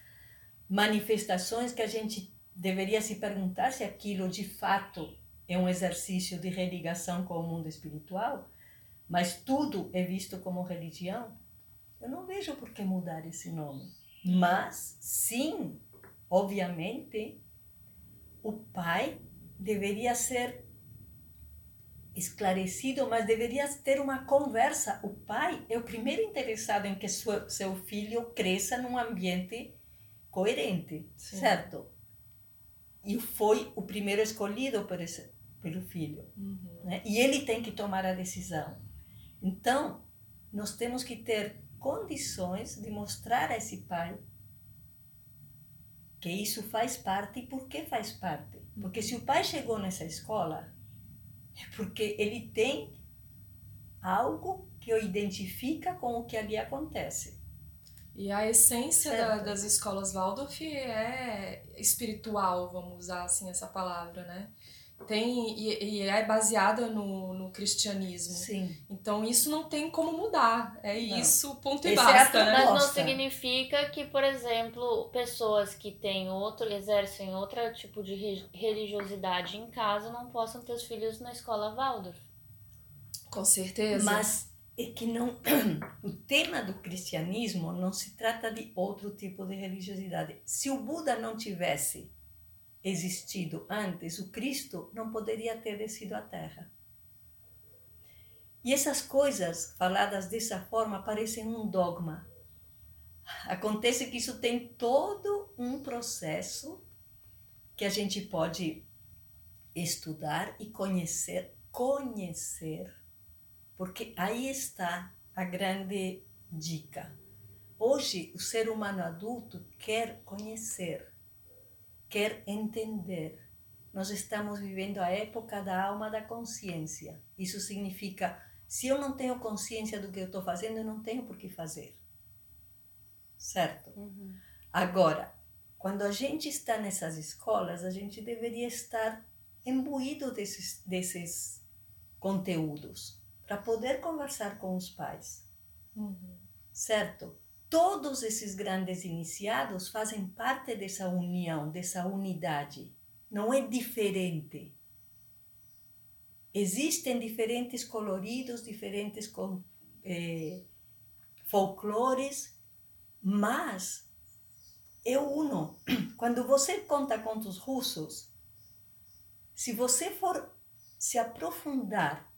manifestações que a gente deveria se perguntar se aquilo de fato é um exercício de religação com o mundo espiritual, mas tudo é visto como religião, eu não vejo por que mudar esse nome. Mas, sim, obviamente, o pai deveria ser esclarecido, mas deveria ter uma conversa. O pai é o primeiro interessado em que sua, seu filho cresça num ambiente coerente, Sim. certo? E foi o primeiro escolhido por esse, pelo filho. Uhum. Né? E ele tem que tomar a decisão. Então, nós temos que ter condições de mostrar a esse pai que isso faz parte e por que faz parte. Porque se o pai chegou nessa escola, é porque ele tem algo que o identifica com o que ali acontece. E a essência da, das escolas Waldorf é espiritual, vamos usar assim essa palavra, né? Tem, e, e é baseada no, no cristianismo. Sim. Então isso não tem como mudar. É não. isso, ponto Esse e é basta. É né? Mas não significa que, por exemplo, pessoas que têm outro, exercem outro tipo de religiosidade em casa não possam ter os filhos na escola Waldorf. Com certeza. Mas é que não *clears throat* o tema do cristianismo não se trata de outro tipo de religiosidade. Se o Buda não tivesse existido antes, o Cristo não poderia ter descido à Terra. E essas coisas faladas dessa forma parecem um dogma. Acontece que isso tem todo um processo que a gente pode estudar e conhecer, conhecer, porque aí está a grande dica. Hoje, o ser humano adulto quer conhecer quer entender. Nós estamos vivendo a época da alma da consciência. Isso significa, se eu não tenho consciência do que eu estou fazendo, eu não tenho por que fazer. Certo? Uhum. Agora, quando a gente está nessas escolas, a gente deveria estar imbuído desses, desses conteúdos para poder conversar com os pais. Uhum. Certo? todos esses grandes iniciados fazem parte dessa união, dessa unidade. Não é diferente. existem diferentes coloridos, diferentes com, eh, folclores, mas é uno. *clears throat* Quando você conta contos russos, se você for se aprofundar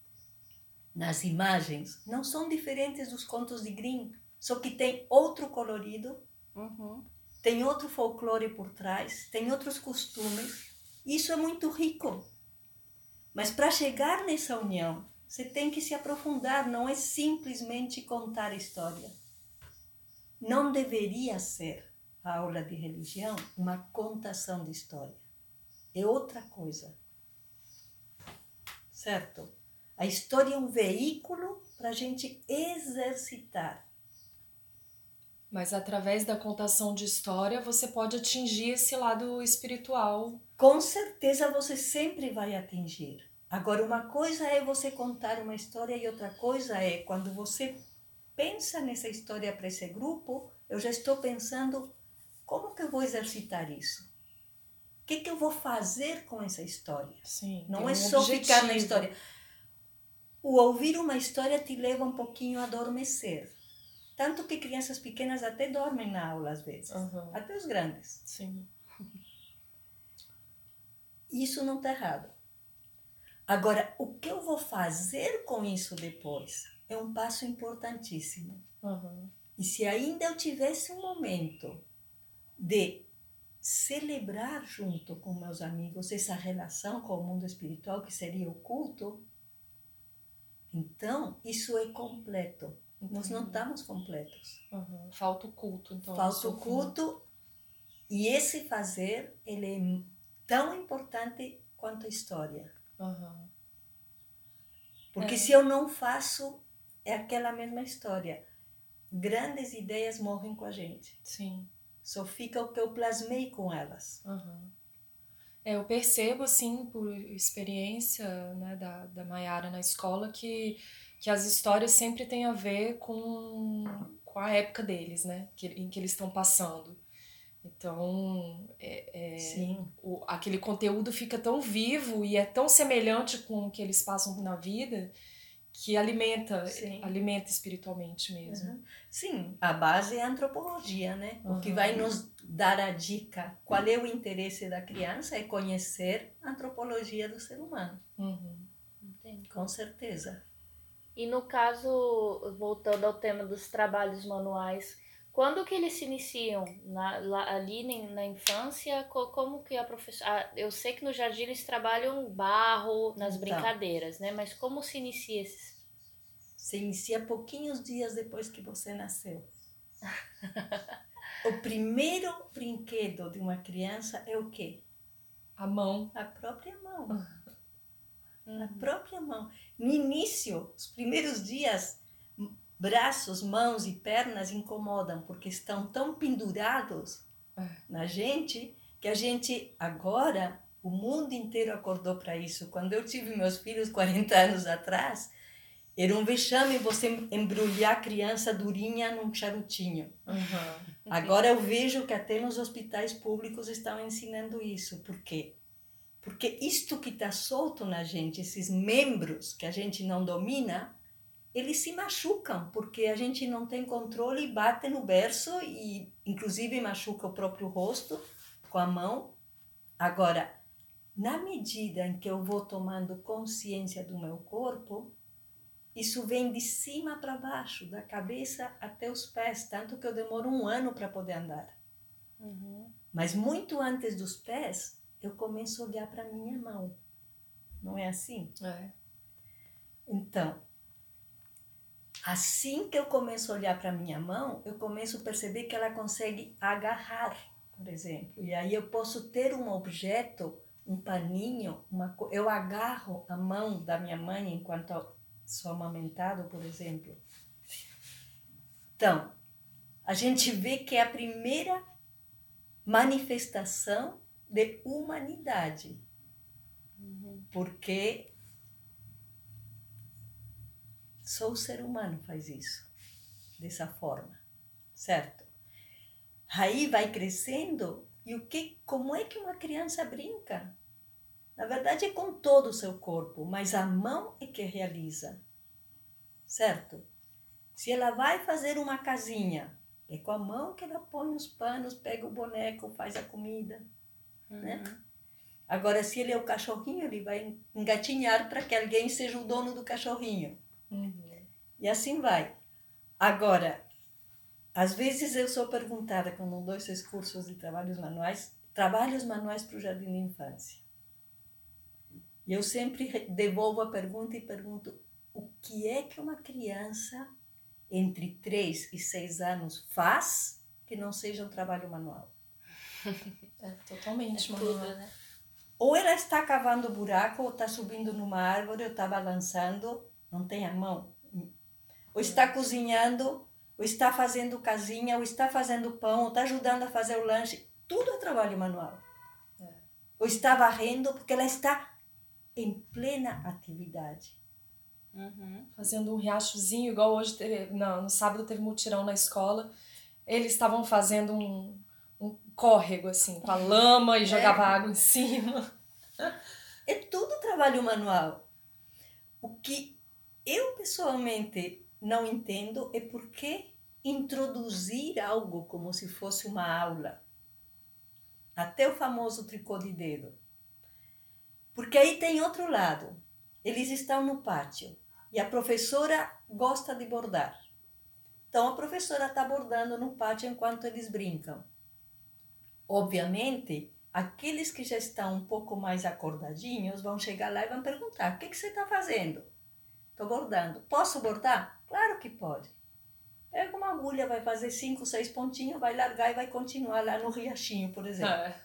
nas imagens, não são diferentes dos contos de Grimm, só que tem outro colorido, Uhum. tem outro folclore por trás, tem outros costumes. Isso é muito rico. Mas para chegar nessa união, você tem que se aprofundar, não é simplesmente contar história. Não deveria ser a aula de religião uma contação de história. É outra coisa. Certo? A história é um veículo para a gente exercitar. Mas através da contação de história, você pode atingir esse lado espiritual. Com certeza você sempre vai atingir. Agora, uma coisa é você contar uma história e outra coisa é quando você pensa nessa história para esse grupo, eu já estou pensando como que eu vou exercitar isso? O que, que eu vou fazer com essa história? Sim. Não é um só ficar na objetivo. história. O ouvir uma história te leva um pouquinho a adormecer. Tanto que crianças pequenas até dormem na aula às vezes. Aham. Até os grandes. Sim. *laughs* Isso não está errado. Agora, o que eu vou fazer com isso depois é um passo importantíssimo. Aham. E se ainda eu tivesse um momento de celebrar junto com meus amigos essa relação com o mundo espiritual que seria o culto, então isso é completo. Nós não estamos completos. Aham. Falta o culto, então. Falta o culto e esse fazer ele é tão importante quanto a história. Aham. Porque É. se eu não faço, é aquela mesma história. Grandes ideias morrem com a gente. Sim. Só fica o que eu plasmei com elas. Aham. É, eu percebo, assim, por experiência né, da, da Mayara na escola, que, que as histórias sempre têm a ver com, com a época deles, né? Que, em que eles estão passando. Então, é, é, o, aquele conteúdo fica tão vivo e é tão semelhante com o que eles passam na vida que alimenta, Sim. alimenta espiritualmente mesmo. Uhum. Sim, a base é a antropologia, né? O que Uhum. vai nos dar a dica qual é o interesse da criança é conhecer a antropologia do ser humano, Uhum. Entendi. com certeza. E no caso, voltando ao tema dos trabalhos manuais, quando que eles se iniciam? Na, lá- ali na, infância, co- como que a professora... eu sei que no jardim eles trabalham barro nas Então. brincadeiras, né? Mas como se inicia esses... Se inicia pouquinhos dias depois que você nasceu. *laughs* o primeiro brinquedo de uma criança é o quê? A mão. A própria mão. A Uhum. própria mão. No início, os primeiros dias, braços, mãos e pernas incomodam porque estão tão pendurados É. na gente que a gente agora o mundo inteiro acordou para isso. Quando eu tive meus filhos 40 anos atrás, era um vexame você embrulhar a criança durinha num charutinho. Uhum. Agora eu vejo que até nos hospitais públicos estão ensinando isso. Por quê? Porque isto que está solto na gente, esses membros que a gente não domina, eles se machucam, porque a gente não tem controle e bate no berço e, inclusive, machuca o próprio rosto com a mão. Agora, na medida em que eu vou tomando consciência do meu corpo, isso vem de cima para baixo, da cabeça até os pés, tanto que eu demoro um ano para poder andar. Uhum. Mas muito antes dos pés, eu começo a olhar para minha mão. Não é assim? É. Então, assim que eu começo a olhar para minha mão, eu começo a perceber que ela consegue agarrar, por exemplo. E aí eu posso ter um objeto, um paninho, uma eu agarro a mão da minha mãe enquanto sou amamentado, por exemplo. Então, a gente vê que é a primeira manifestação de humanidade, Uhum. porque só o ser humano faz isso, dessa forma, certo? Aí vai crescendo e o que, como é que uma criança brinca? Na verdade, é com todo o seu corpo, mas a mão é que realiza, certo? Se ela vai fazer uma casinha, é com a mão que ela põe os panos, pega o boneco, faz a comida, né? uhum. né? Agora, se ele é o cachorrinho, ele vai engatinhar para que alguém seja o dono do cachorrinho. Uhum. E assim vai. Agora, às vezes eu sou perguntada, quando dou esses cursos de trabalhos manuais, trabalhos manuais para o jardim de infância. E eu sempre devolvo a pergunta e pergunto: o que é que uma criança entre 3 e 6 anos faz que não seja um trabalho manual? *laughs* É totalmente é manual. Tudo, né? Ou ela está cavando buraco, ou está subindo numa árvore, ou está balançando, não tem a mão. Ou está cozinhando, ou está fazendo casinha, ou está fazendo pão, ou está ajudando a fazer o lanche. Tudo é trabalho manual. É. Ou está varrendo, porque ela está em plena atividade. Uhum. Fazendo um riachozinho, igual hoje, teve, não, no sábado teve mutirão na escola. Eles estavam fazendo um, um córrego, assim, com a lama e é. jogava água em cima. É tudo trabalho manual. O que eu pessoalmente não entendo é por que introduzir algo como se fosse uma aula. Até o famoso tricô de dedo. Porque aí tem outro lado. Eles estão no pátio e a professora gosta de bordar. Então a professora está bordando no pátio enquanto eles brincam. Obviamente, aqueles que já estão um pouco mais acordadinhos vão chegar lá e vão perguntar: o que, que você está fazendo? Estou bordando. Posso bordar? Claro que pode. Pega uma agulha, vai fazer cinco, seis pontinhos, vai largar e vai continuar lá no riachinho, por exemplo. É.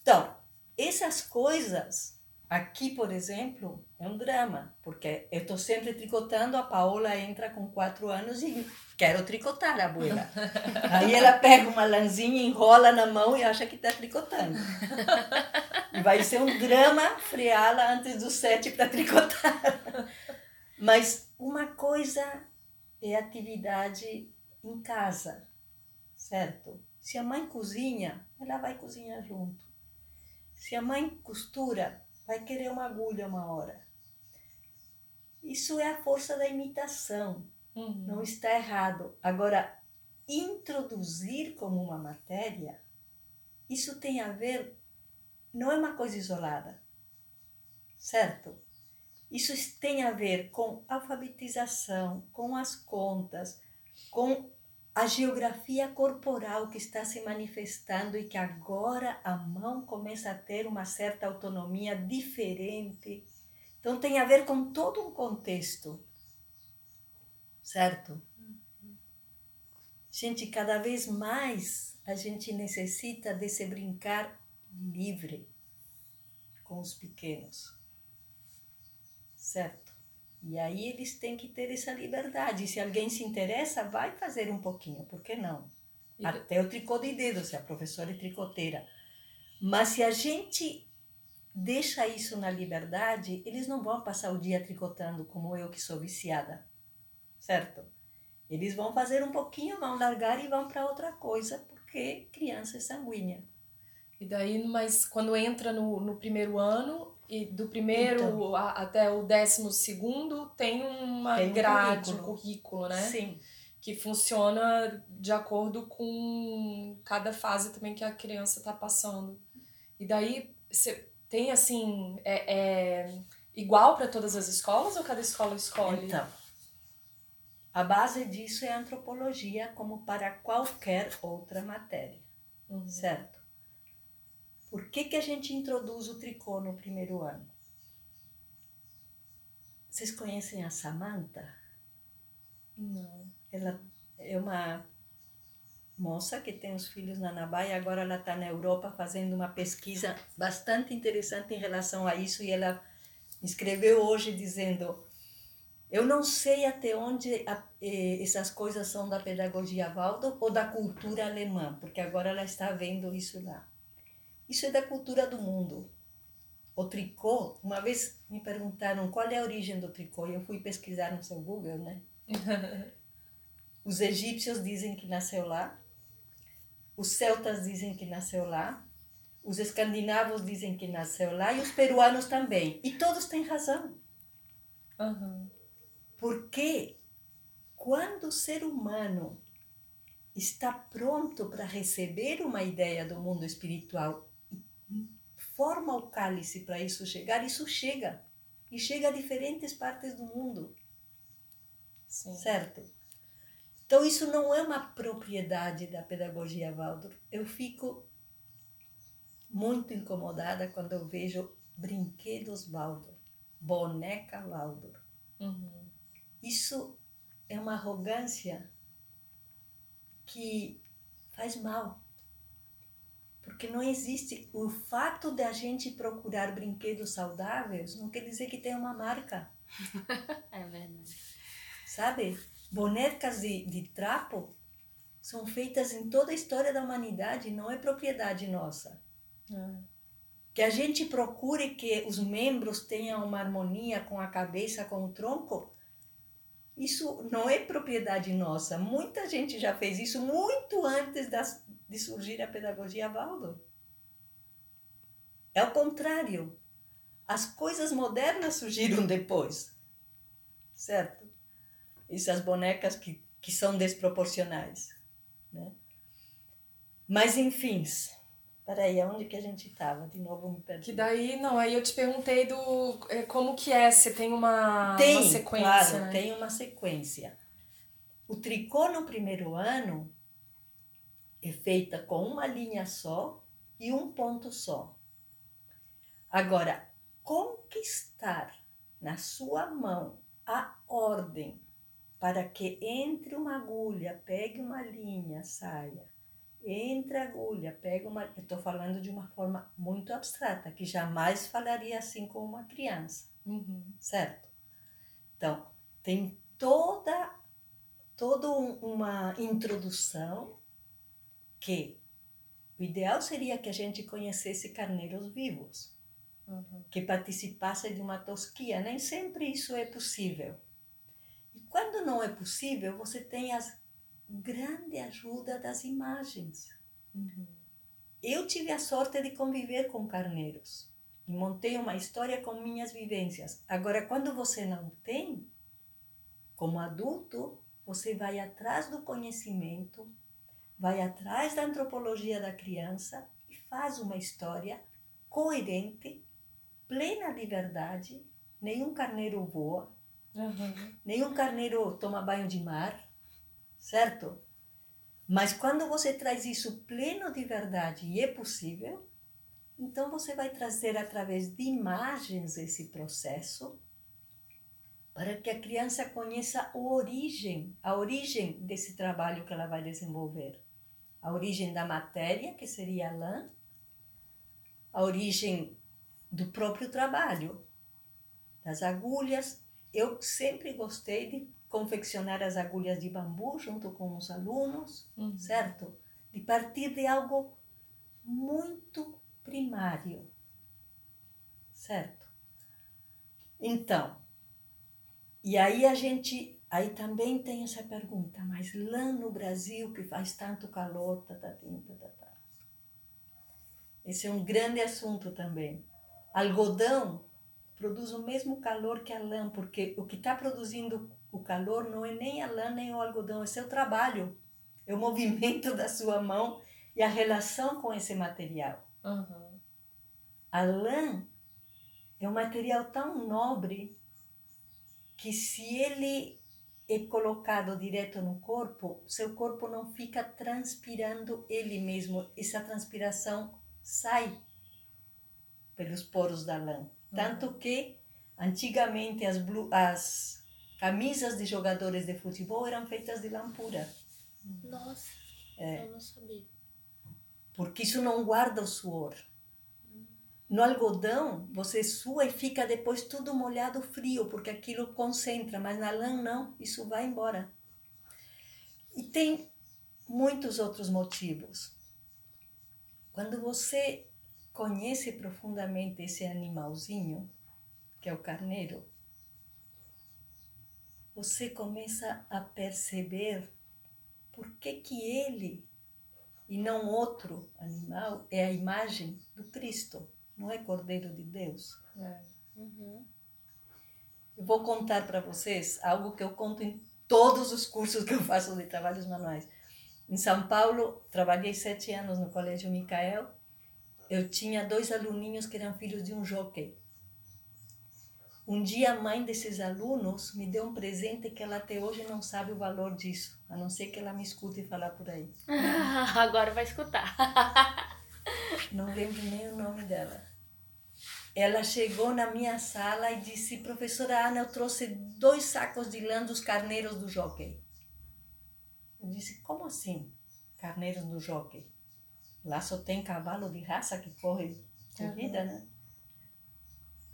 Então, essas coisas Aqui, por exemplo, é um drama, porque eu estou sempre tricotando, a Paola entra com quatro anos e quero tricotar, a abuela. *laughs* Aí ela pega uma lãzinha, enrola na mão e acha que está tricotando. E *laughs* vai ser um drama freá-la antes dos sete para tricotar. *laughs* Mas uma coisa é atividade em casa, certo? Se a mãe cozinha, ela vai cozinhar junto. Se a mãe costura, vai querer uma agulha uma hora. Isso é a força da imitação. Uhum. Não está errado. Agora, introduzir como uma matéria, isso tem a ver, não é uma coisa isolada, certo? Isso tem a ver com alfabetização, com as contas, com a geografia corporal que está se manifestando e que agora a mão começa a ter uma certa autonomia diferente. Então tem a ver com todo um contexto, certo? Gente, cada vez mais a gente necessita desse brincar livre com os pequenos, certo? E aí eles têm que ter essa liberdade. Se alguém se interessa, vai fazer um pouquinho, por que não? E... Até o tricô de dedo, se a professora é tricoteira. Mas se a gente deixa isso na liberdade, eles não vão passar o dia tricotando como eu que sou viciada, certo? Eles vão fazer um pouquinho, vão largar e vão para outra coisa, porque criança é sanguínea. E daí, mas quando entra no, no primeiro ano, e do primeiro então, a, até o décimo segundo tem uma tem um grade, currículo. um currículo, né? Sim. Que funciona de acordo com cada fase também que a criança está passando. E daí você tem assim, é, é igual para todas as escolas ou cada escola escolhe? Então, a base disso é a antropologia, como para qualquer outra matéria, uhum. certo? Por que, que a gente introduz o tricô no primeiro ano? Vocês conhecem a Samantha? Não. Ela é uma moça que tem os filhos na Nabai e agora ela está na Europa fazendo uma pesquisa bastante interessante em relação a isso e ela escreveu hoje dizendo eu não sei até onde a, eh, essas coisas são da pedagogia Waldorf ou da cultura alemã, porque agora ela está vendo isso lá. Isso é da cultura do mundo. O tricô, uma vez me perguntaram qual é a origem do tricô, e eu fui pesquisar no seu Google, né? *laughs* Os egípcios dizem que nasceu lá, os celtas dizem que nasceu lá, Os escandinavos dizem que nasceu lá e os peruanos também. E todos têm razão. Uhum. Porque quando o ser humano está pronto para receber uma ideia do mundo espiritual forma o cálice para isso chegar, isso chega. E chega a diferentes partes do mundo. Sim. Certo? Então, isso não é uma propriedade da pedagogia Waldorf. Eu fico muito incomodada quando eu vejo brinquedos Waldorf, boneca Waldorf. Uhum. Isso é uma arrogância que faz mal. Porque não existe. O fato de a gente procurar brinquedos saudáveis não quer dizer que tem uma marca. *laughs* É verdade. Sabe? Bonecas de, de trapo são feitas em toda a história da humanidade, não é propriedade nossa. É. Que a gente procure que os membros tenham uma harmonia com a cabeça, com o tronco, isso não é propriedade nossa. Muita gente já fez isso muito antes das, de surgir a pedagogia Waldorf. É o contrário. As coisas modernas surgiram *laughs* depois. Certo? Essas bonecas que, que são desproporcionais. Né? Mas, enfim, Peraí, aonde que a gente estava? De novo me perdi. Que daí, não, aí eu te perguntei do é, como que é, se tem uma, Tem, uma sequência. claro, né? tem uma sequência. O tricô no primeiro ano é feita com uma linha só e um ponto só. Agora, conquistar na sua mão a ordem para que entre uma agulha, pegue uma linha, saia, entre a agulha, pega uma. Eu estou falando de uma forma muito abstrata, que jamais falaria assim com uma criança, Uhum. certo? Então, tem toda, toda um- uma introdução que o ideal seria que a gente conhecesse carneiros vivos, Uhum. que participasse de uma tosquia. Nem sempre isso é possível. E quando não é possível, você tem a grande ajuda das imagens. Uhum. Eu tive a sorte de conviver com carneiros e montei uma história com minhas vivências. Agora, quando você não tem, como adulto, você vai atrás do conhecimento, vai atrás da antropologia da criança e faz uma história coerente, plena de verdade. Nenhum carneiro voa, Uhum. nenhum carneiro toma banho de mar, certo? Mas quando você traz isso pleno de verdade e é possível, então você vai trazer através de imagens esse processo para que a criança conheça a origem, a origem desse trabalho que ela vai desenvolver. A origem da matéria, que seria a lã, a origem do próprio trabalho, das agulhas. Eu sempre gostei de confeccionar as agulhas de bambu junto com os alunos, Uhum. certo? De partir de algo muito primário, certo? Então, e aí a gente, aí também tem essa pergunta, mas lá no Brasil que faz tanto calor, tá, tá, tá, tá, tá. Esse é um grande assunto também. Algodão produz o mesmo calor que a lã, porque o que está produzindo o calor não é nem a lã nem o algodão, é seu trabalho, é o movimento da sua mão e a relação com esse material. Uhum. A lã é um material tão nobre que se ele é colocado direto no corpo, seu corpo não fica transpirando ele mesmo. Essa transpiração sai pelos poros da lã. Tanto que antigamente as, blu- as camisas de jogadores de futebol eram feitas de lã pura, Nossa, É. eu não sabia. porque isso não guarda o suor. No algodão, você sua e fica depois tudo molhado frio, porque aquilo concentra, mas na lã não, isso vai embora. E tem muitos outros motivos. Quando você conhece profundamente esse animalzinho, que é o carneiro, você começa a perceber por que que ele e não outro animal, é a imagem do Cristo, não é Cordeiro de Deus. É. Uhum. Eu vou contar para vocês algo que eu conto em todos os cursos que eu faço de trabalhos manuais. Em São Paulo, trabalhei sete anos no Colégio Micael. Eu tinha dois aluninhos que eram filhos de um jockey. Um dia a mãe desses alunos me deu um presente que ela até hoje não sabe o valor disso, a não ser que ela me escute falar por aí. *laughs* Agora vai escutar. *laughs* Não lembro nem o nome dela. Ela chegou na minha sala e disse: Professora Ana, eu trouxe dois sacos de lã dos carneiros do jockey. Eu disse: Como assim, carneiros do jockey? Lá só tem cavalo de raça que corre corrida, uhum. né?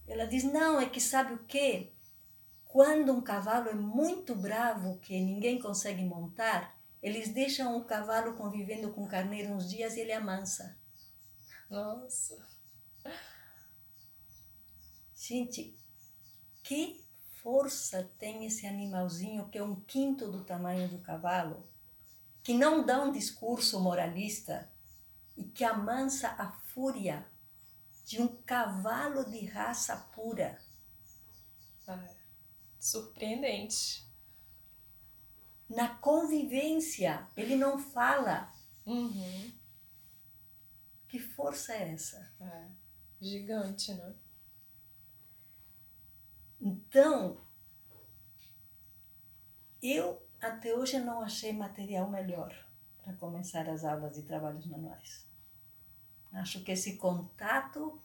Ela diz: Não, é que sabe o quê? Quando um cavalo é muito bravo, que ninguém consegue montar, eles deixam o cavalo convivendo com o carneiro uns dias e ele amansa. Nossa! Gente, que força tem esse animalzinho que é um quinto do tamanho do cavalo, que não dá um discurso moralista e que amansa a fúria de um cavalo de raça pura. Ah, surpreendente. Na convivência, ele não fala. Uhum. Que força é essa? É. Gigante, né? Então, eu até hoje não achei material melhor para começar as aulas de trabalhos manuais. Acho que esse contato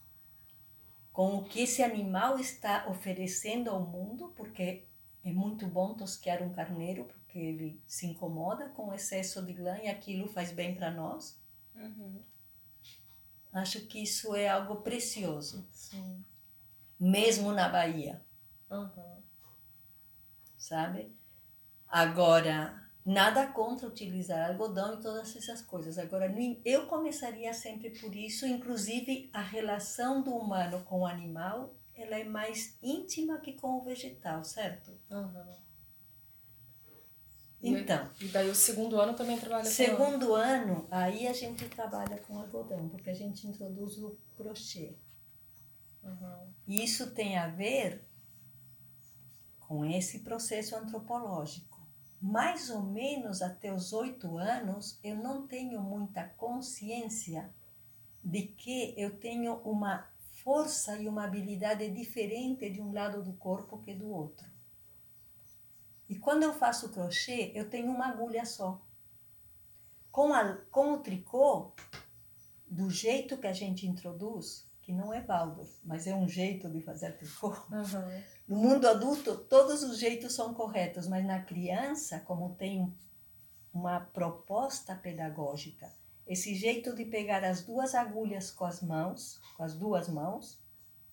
com o que esse animal está oferecendo ao mundo, porque é muito bom tosquear um carneiro, porque ele se incomoda com o excesso de lã e aquilo faz bem para nós. Uhum. Acho que isso é algo precioso. Sim. Mesmo na Bahia. Uhum. Sabe? Agora, nada contra utilizar algodão e todas essas coisas. Agora, eu começaria sempre por isso, inclusive a relação do humano com o animal, ela é mais íntima que com o vegetal, certo? Uhum. Então. E daí o segundo ano também trabalha segundo com Segundo ano, aí a gente trabalha com algodão, porque a gente introduz o crochê. Uhum. E isso tem a ver com esse processo antropológico. Mais ou menos até os oito anos, eu não tenho muita consciência de que eu tenho uma força e uma habilidade diferente de um lado do corpo que do outro. E quando eu faço crochê, eu tenho uma agulha só. Com, a, com o tricô, do jeito que a gente introduz, que não é Waldorf, mas é um jeito de fazer tricô. Uhum. No mundo adulto, todos os jeitos são corretos, mas na criança, como tem uma proposta pedagógica, esse jeito de pegar as duas agulhas com as mãos, com as duas mãos,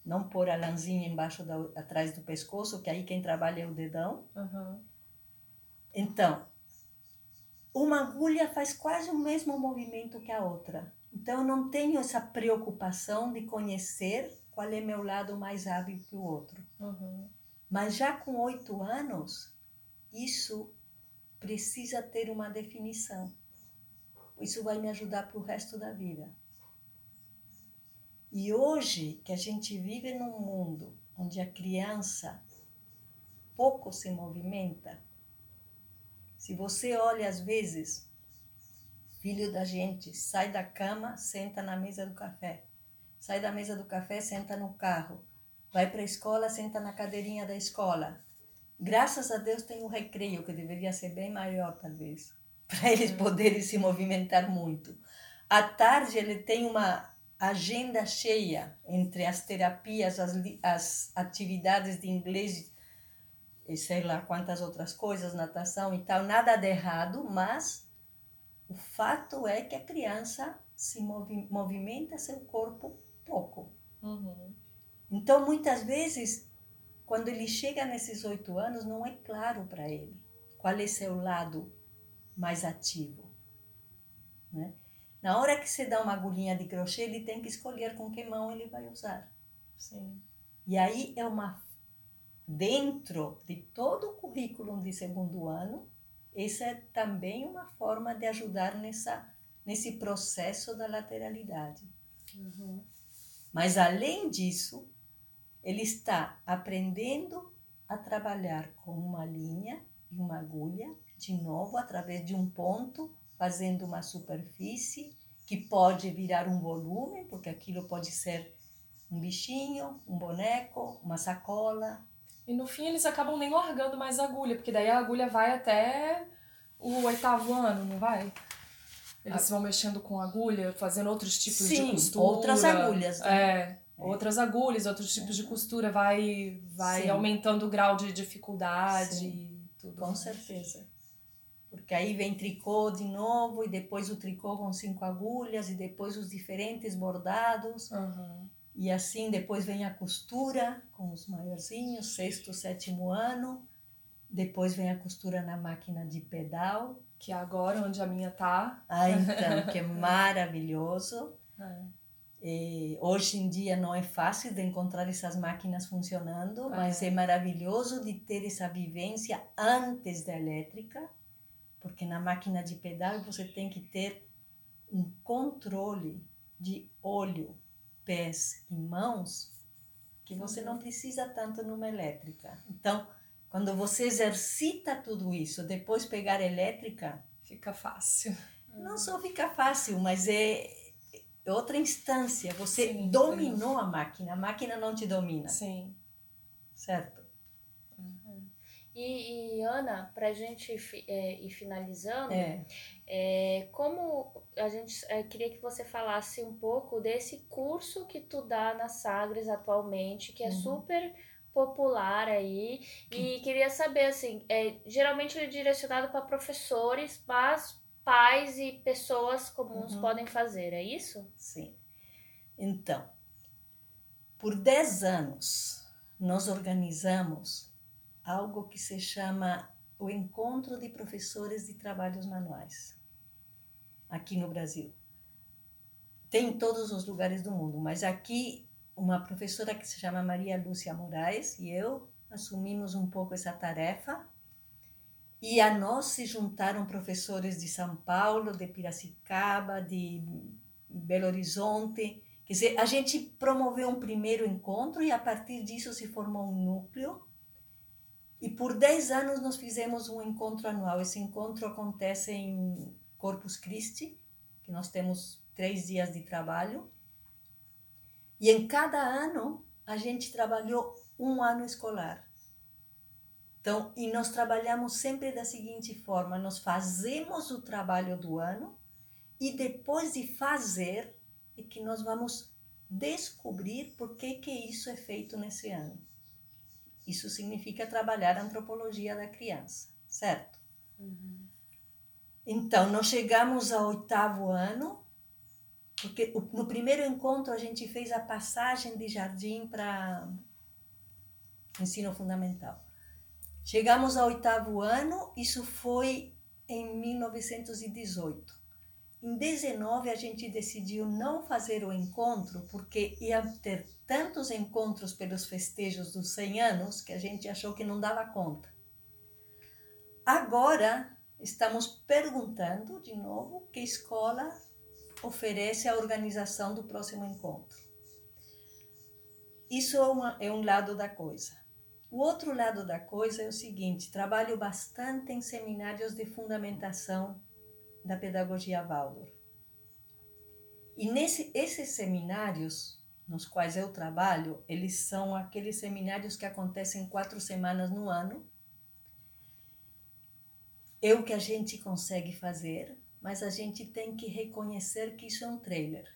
não pôr a lãzinha embaixo da, atrás do pescoço, que aí quem trabalha é o dedão. Uhum. Então, uma agulha faz quase o mesmo movimento que a outra. Então, eu não tenho essa preocupação de conhecer qual é meu lado mais hábil que o outro. Uhum. Mas já com oito anos, isso precisa ter uma definição. Isso vai me ajudar para o resto da vida. E hoje, que a gente vive num mundo onde a criança pouco se movimenta, se você olha às vezes filho da gente, sai da cama, senta na mesa do café. Sai da mesa do café, senta no carro. Vai para a escola, senta na cadeirinha da escola. Graças a Deus tem o recreio, que deveria ser bem maior, talvez, *laughs* para eles poderem se movimentar muito. À tarde, ele tem uma agenda cheia entre as terapias, as, as atividades de inglês e sei lá quantas outras coisas, natação e tal. Nada de errado, mas o fato é que a criança se movi movimenta seu corpo pouco. Uhum. Então, muitas vezes, quando ele chega nesses oito anos, não é claro para ele qual é seu lado mais ativo. Né? Na hora que você dá uma agulhinha de crochê, ele tem que escolher com que mão ele vai usar. Sim. E aí é uma dentro de todo o currículo de segundo ano, essa é também uma forma de ajudar nessa nesse processo da lateralidade. Uhum. Mas além disso, ele está aprendendo a trabalhar com uma linha e uma agulha, de novo, através de um ponto, fazendo uma superfície que pode virar um volume, porque aquilo pode ser um bichinho, um boneco, uma sacola. E no fim eles acabam nem largando mais a agulha, porque daí a agulha vai até o oitavo ano, não vai? Eles vão mexendo com agulha, fazendo outros tipos Sim, de costura. outras agulhas, né? É, outras agulhas, outros tipos de costura. Vai, vai Sim. aumentando o grau de dificuldade Sim. e tudo. Com mais. certeza. Porque aí vem tricô de novo, e depois o tricô com cinco agulhas, e depois os diferentes bordados. Aham. E assim depois vem a costura com os maiorzinhos, sexto, sétimo ano. Depois vem a costura na máquina de pedal. Que é agora onde a minha tá. Ah, então, que é maravilhoso. *laughs* É. E hoje em dia não é fácil de encontrar essas máquinas funcionando, É. mas é maravilhoso de ter essa vivência antes da elétrica, porque na máquina de pedal você tem que ter um controle de olho, pés e mãos que você não precisa tanto numa elétrica. Então, quando você exercita tudo isso, depois pegar elétrica, Fica fácil. não só fica fácil, mas é é outra instância. Você Sim, dominou a máquina, a máquina não te domina, Sim. certo? E, e, Ana, pra gente fi- é, ir finalizando, É. É, como a gente é, queria que você falasse um pouco desse curso que tu dá na Sagres atualmente, que é Uhum. super popular aí, e queria saber assim, é, geralmente ele é direcionado para professores, mas pais e pessoas comuns Uhum. podem fazer, é isso? Sim. Então, por 10 anos, nós organizamos algo que se chama o Encontro de Professores de Trabalhos Manuais, aqui no Brasil. Tem em todos os lugares do mundo, mas aqui uma professora que se chama Maria Lúcia Moraes e eu assumimos um pouco essa tarefa. E a nós se juntaram professores de São Paulo, de Piracicaba, de Belo Horizonte. Quer dizer, a gente promoveu um primeiro encontro e a partir disso se formou um núcleo. E por 10 anos nós fizemos um encontro anual. Esse encontro acontece em Corpus Christi, que nós temos três dias de trabalho. E em cada ano a gente trabalhou um ano escolar. Então, e nós trabalhamos sempre da seguinte forma: nós fazemos o trabalho do ano e depois de fazer é que nós vamos descobrir por que que isso é feito nesse ano. Isso significa trabalhar a antropologia da criança, certo? Então, nós chegamos ao oitavo ano, porque no primeiro encontro a gente fez a passagem de jardim para ensino fundamental. Chegamos ao oitavo ano, isso foi em 1918. Em 19 a gente decidiu não fazer o encontro porque ia ter tantos encontros pelos festejos dos 100 anos que a gente achou que não dava conta. Agora estamos perguntando de novo que escola oferece a organização do próximo encontro. Isso é, uma, é um lado da coisa. O outro lado da coisa é o seguinte: trabalho bastante em seminários de fundamentação da pedagogia Waldorf. E nesse, esses seminários nos quais eu trabalho, eles são aqueles seminários que acontecem quatro semanas no ano. É o que a gente consegue fazer, mas a gente tem que reconhecer que isso é um trailer.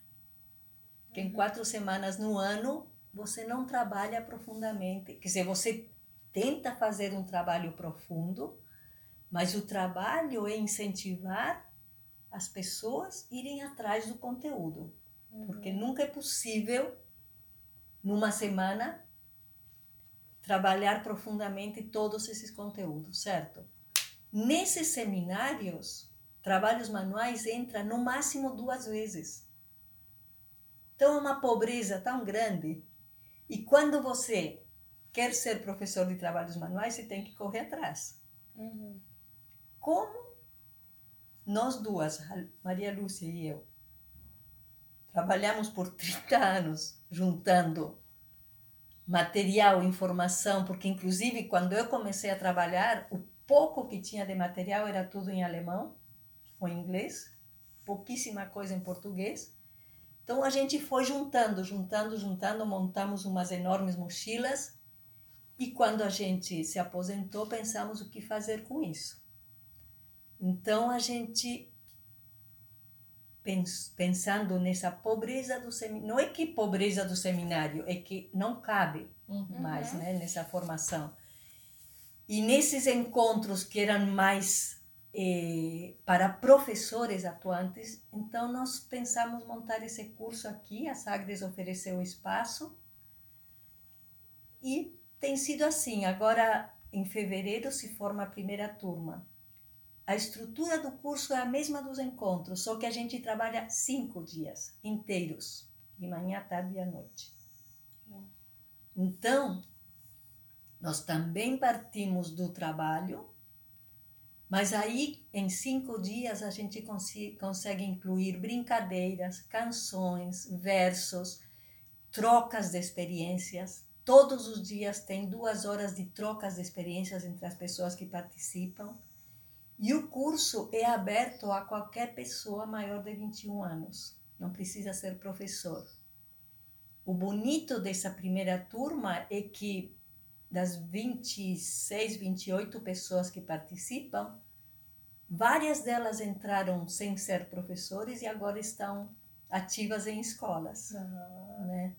Que em quatro semanas no ano você não trabalha profundamente. Quer dizer, você tenta fazer um trabalho profundo, mas o trabalho é incentivar as pessoas irem atrás do conteúdo. Porque nunca é possível, numa semana, trabalhar profundamente todos esses conteúdos, certo? Nesses seminários, trabalhos manuais entra no máximo duas vezes. Então é uma pobreza tão grande. E quando você quer ser professor de trabalhos manuais, você tem que correr atrás. Uhum. Como nós duas, Maria Lúcia e eu, trabalhamos por 30 anos juntando material, informação, porque inclusive quando eu comecei a trabalhar, o pouco que tinha de material era tudo em alemão ou em inglês, pouquíssima coisa em português. Então a gente foi juntando, juntando, juntando, montamos umas enormes mochilas e quando a gente se aposentou, pensamos o que fazer com isso. Então a gente pensando nessa pobreza do seminário, não é que pobreza do seminário, é que não cabe uhum. mais, né, nessa formação. E nesses encontros que eram mais eh, para professores atuantes, então nós pensamos montar esse curso aqui, a Sagres ofereceu o espaço, e tem sido assim. Agora, em fevereiro, se forma a primeira turma. A estrutura do curso é a mesma dos encontros, só que a gente trabalha cinco dias inteiros, de manhã, tarde e à noite. Então, nós também partimos do trabalho, mas aí em cinco dias a gente consegue incluir brincadeiras, canções, versos, trocas de experiências. Todos os dias tem duas horas de trocas de experiências entre as pessoas que participam. E o curso é aberto a qualquer pessoa maior de 21 anos, não precisa ser professor. O bonito dessa primeira turma é que das 26, 28 pessoas que participam, várias delas entraram sem ser professores e agora estão ativas em escolas, uhum. né?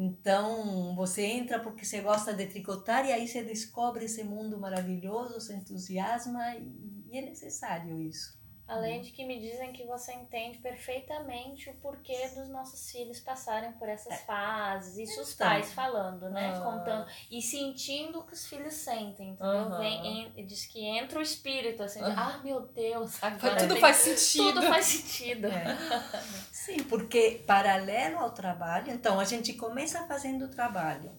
Então, você entra porque você gosta de tricotar e aí você descobre esse mundo maravilhoso, se entusiasma e, e é necessário isso. Além de que me dizem que você entende perfeitamente o porquê dos nossos filhos passarem por essas é. fases. Isso então, os pais falando, né? Uh Contando. E sentindo o que os filhos sentem, entendeu? Uh Vem, en, diz que entra o espírito, assim, de, ah, meu Deus, agora tudo tem, faz sentido. Tudo faz sentido. É. *laughs* Sim, porque paralelo ao trabalho, então a gente começa fazendo o trabalho,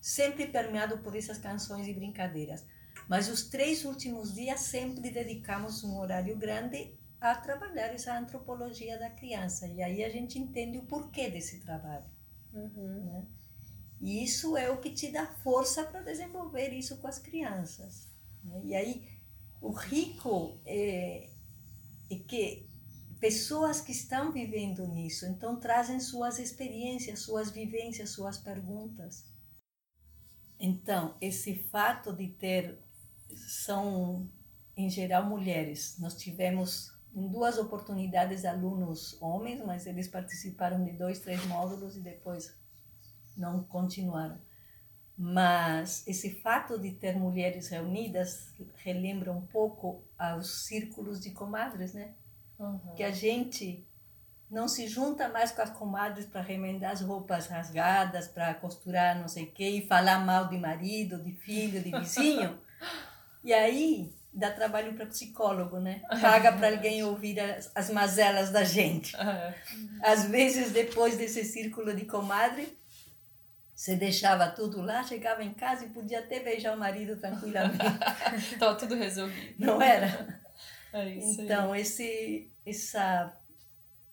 sempre permeado por essas canções e brincadeiras. Mas os três últimos dias sempre dedicamos um horário grande a trabalhar essa antropologia da criança. E aí a gente entende o porquê desse trabalho. Uhum. Né? E isso é o que te dá força para desenvolver isso com as crianças. Né? E aí o rico é, é que pessoas que estão vivendo nisso, então trazem suas experiências, suas vivências, suas perguntas. Então, esse fato de ter são, em geral, mulheres. Nós tivemos em duas oportunidades alunos homens, mas eles participaram de dois, três módulos e depois não continuaram. Mas esse fato de ter mulheres reunidas relembra um pouco aos círculos de comadres, né? Uhum. Que a gente não se junta mais com as comadres para remendar as roupas rasgadas, para costurar não sei o quê, e falar mal de marido, de filho, de vizinho. *laughs* E aí dá trabalho para psicólogo, né? Paga para alguém ouvir as, as mazelas da gente. É. Às vezes, depois desse círculo de comadre, você deixava tudo lá, chegava em casa e podia até beijar o marido tranquilamente. *laughs* Estava tudo resolvido. Não era? É isso então, aí. esse, essa,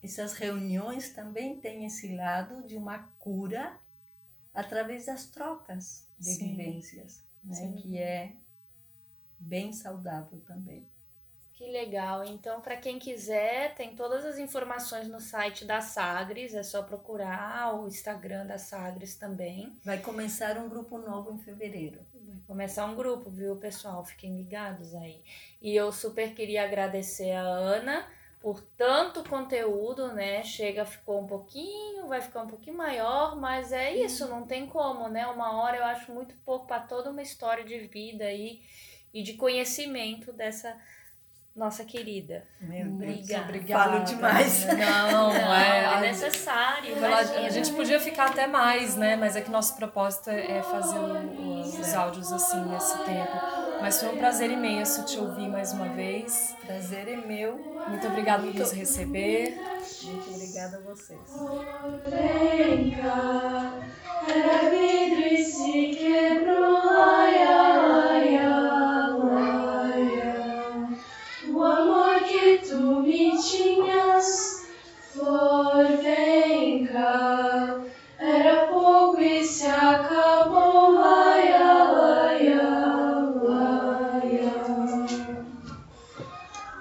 essas reuniões também têm esse lado de uma cura através das trocas de Sim. vivências, né? que é bem saudável também. Que legal. Então, para quem quiser, tem todas as informações no site da Sagres, é só procurar o Instagram da Sagres também. Vai começar um grupo novo em fevereiro. Vai começar um grupo, viu, pessoal? Fiquem ligados aí. E eu super queria agradecer a Ana por tanto conteúdo, né? Chega, ficou um pouquinho, vai ficar um pouquinho maior, mas é isso, não tem como, né? Uma hora eu acho muito pouco para toda uma história de vida aí. E e de conhecimento dessa nossa querida. Meu obrigada. obrigada. Falo demais. Não, não *laughs* é, é necessário. a gente podia ficar até mais, né? Mas é que nosso propósito é, é fazer os, os áudios assim nesse tempo. Mas foi um prazer imenso te ouvir mais uma vez. Prazer é meu. Muito obrigada por nos receber. Muito obrigada a vocês. O amor que tu For thank God.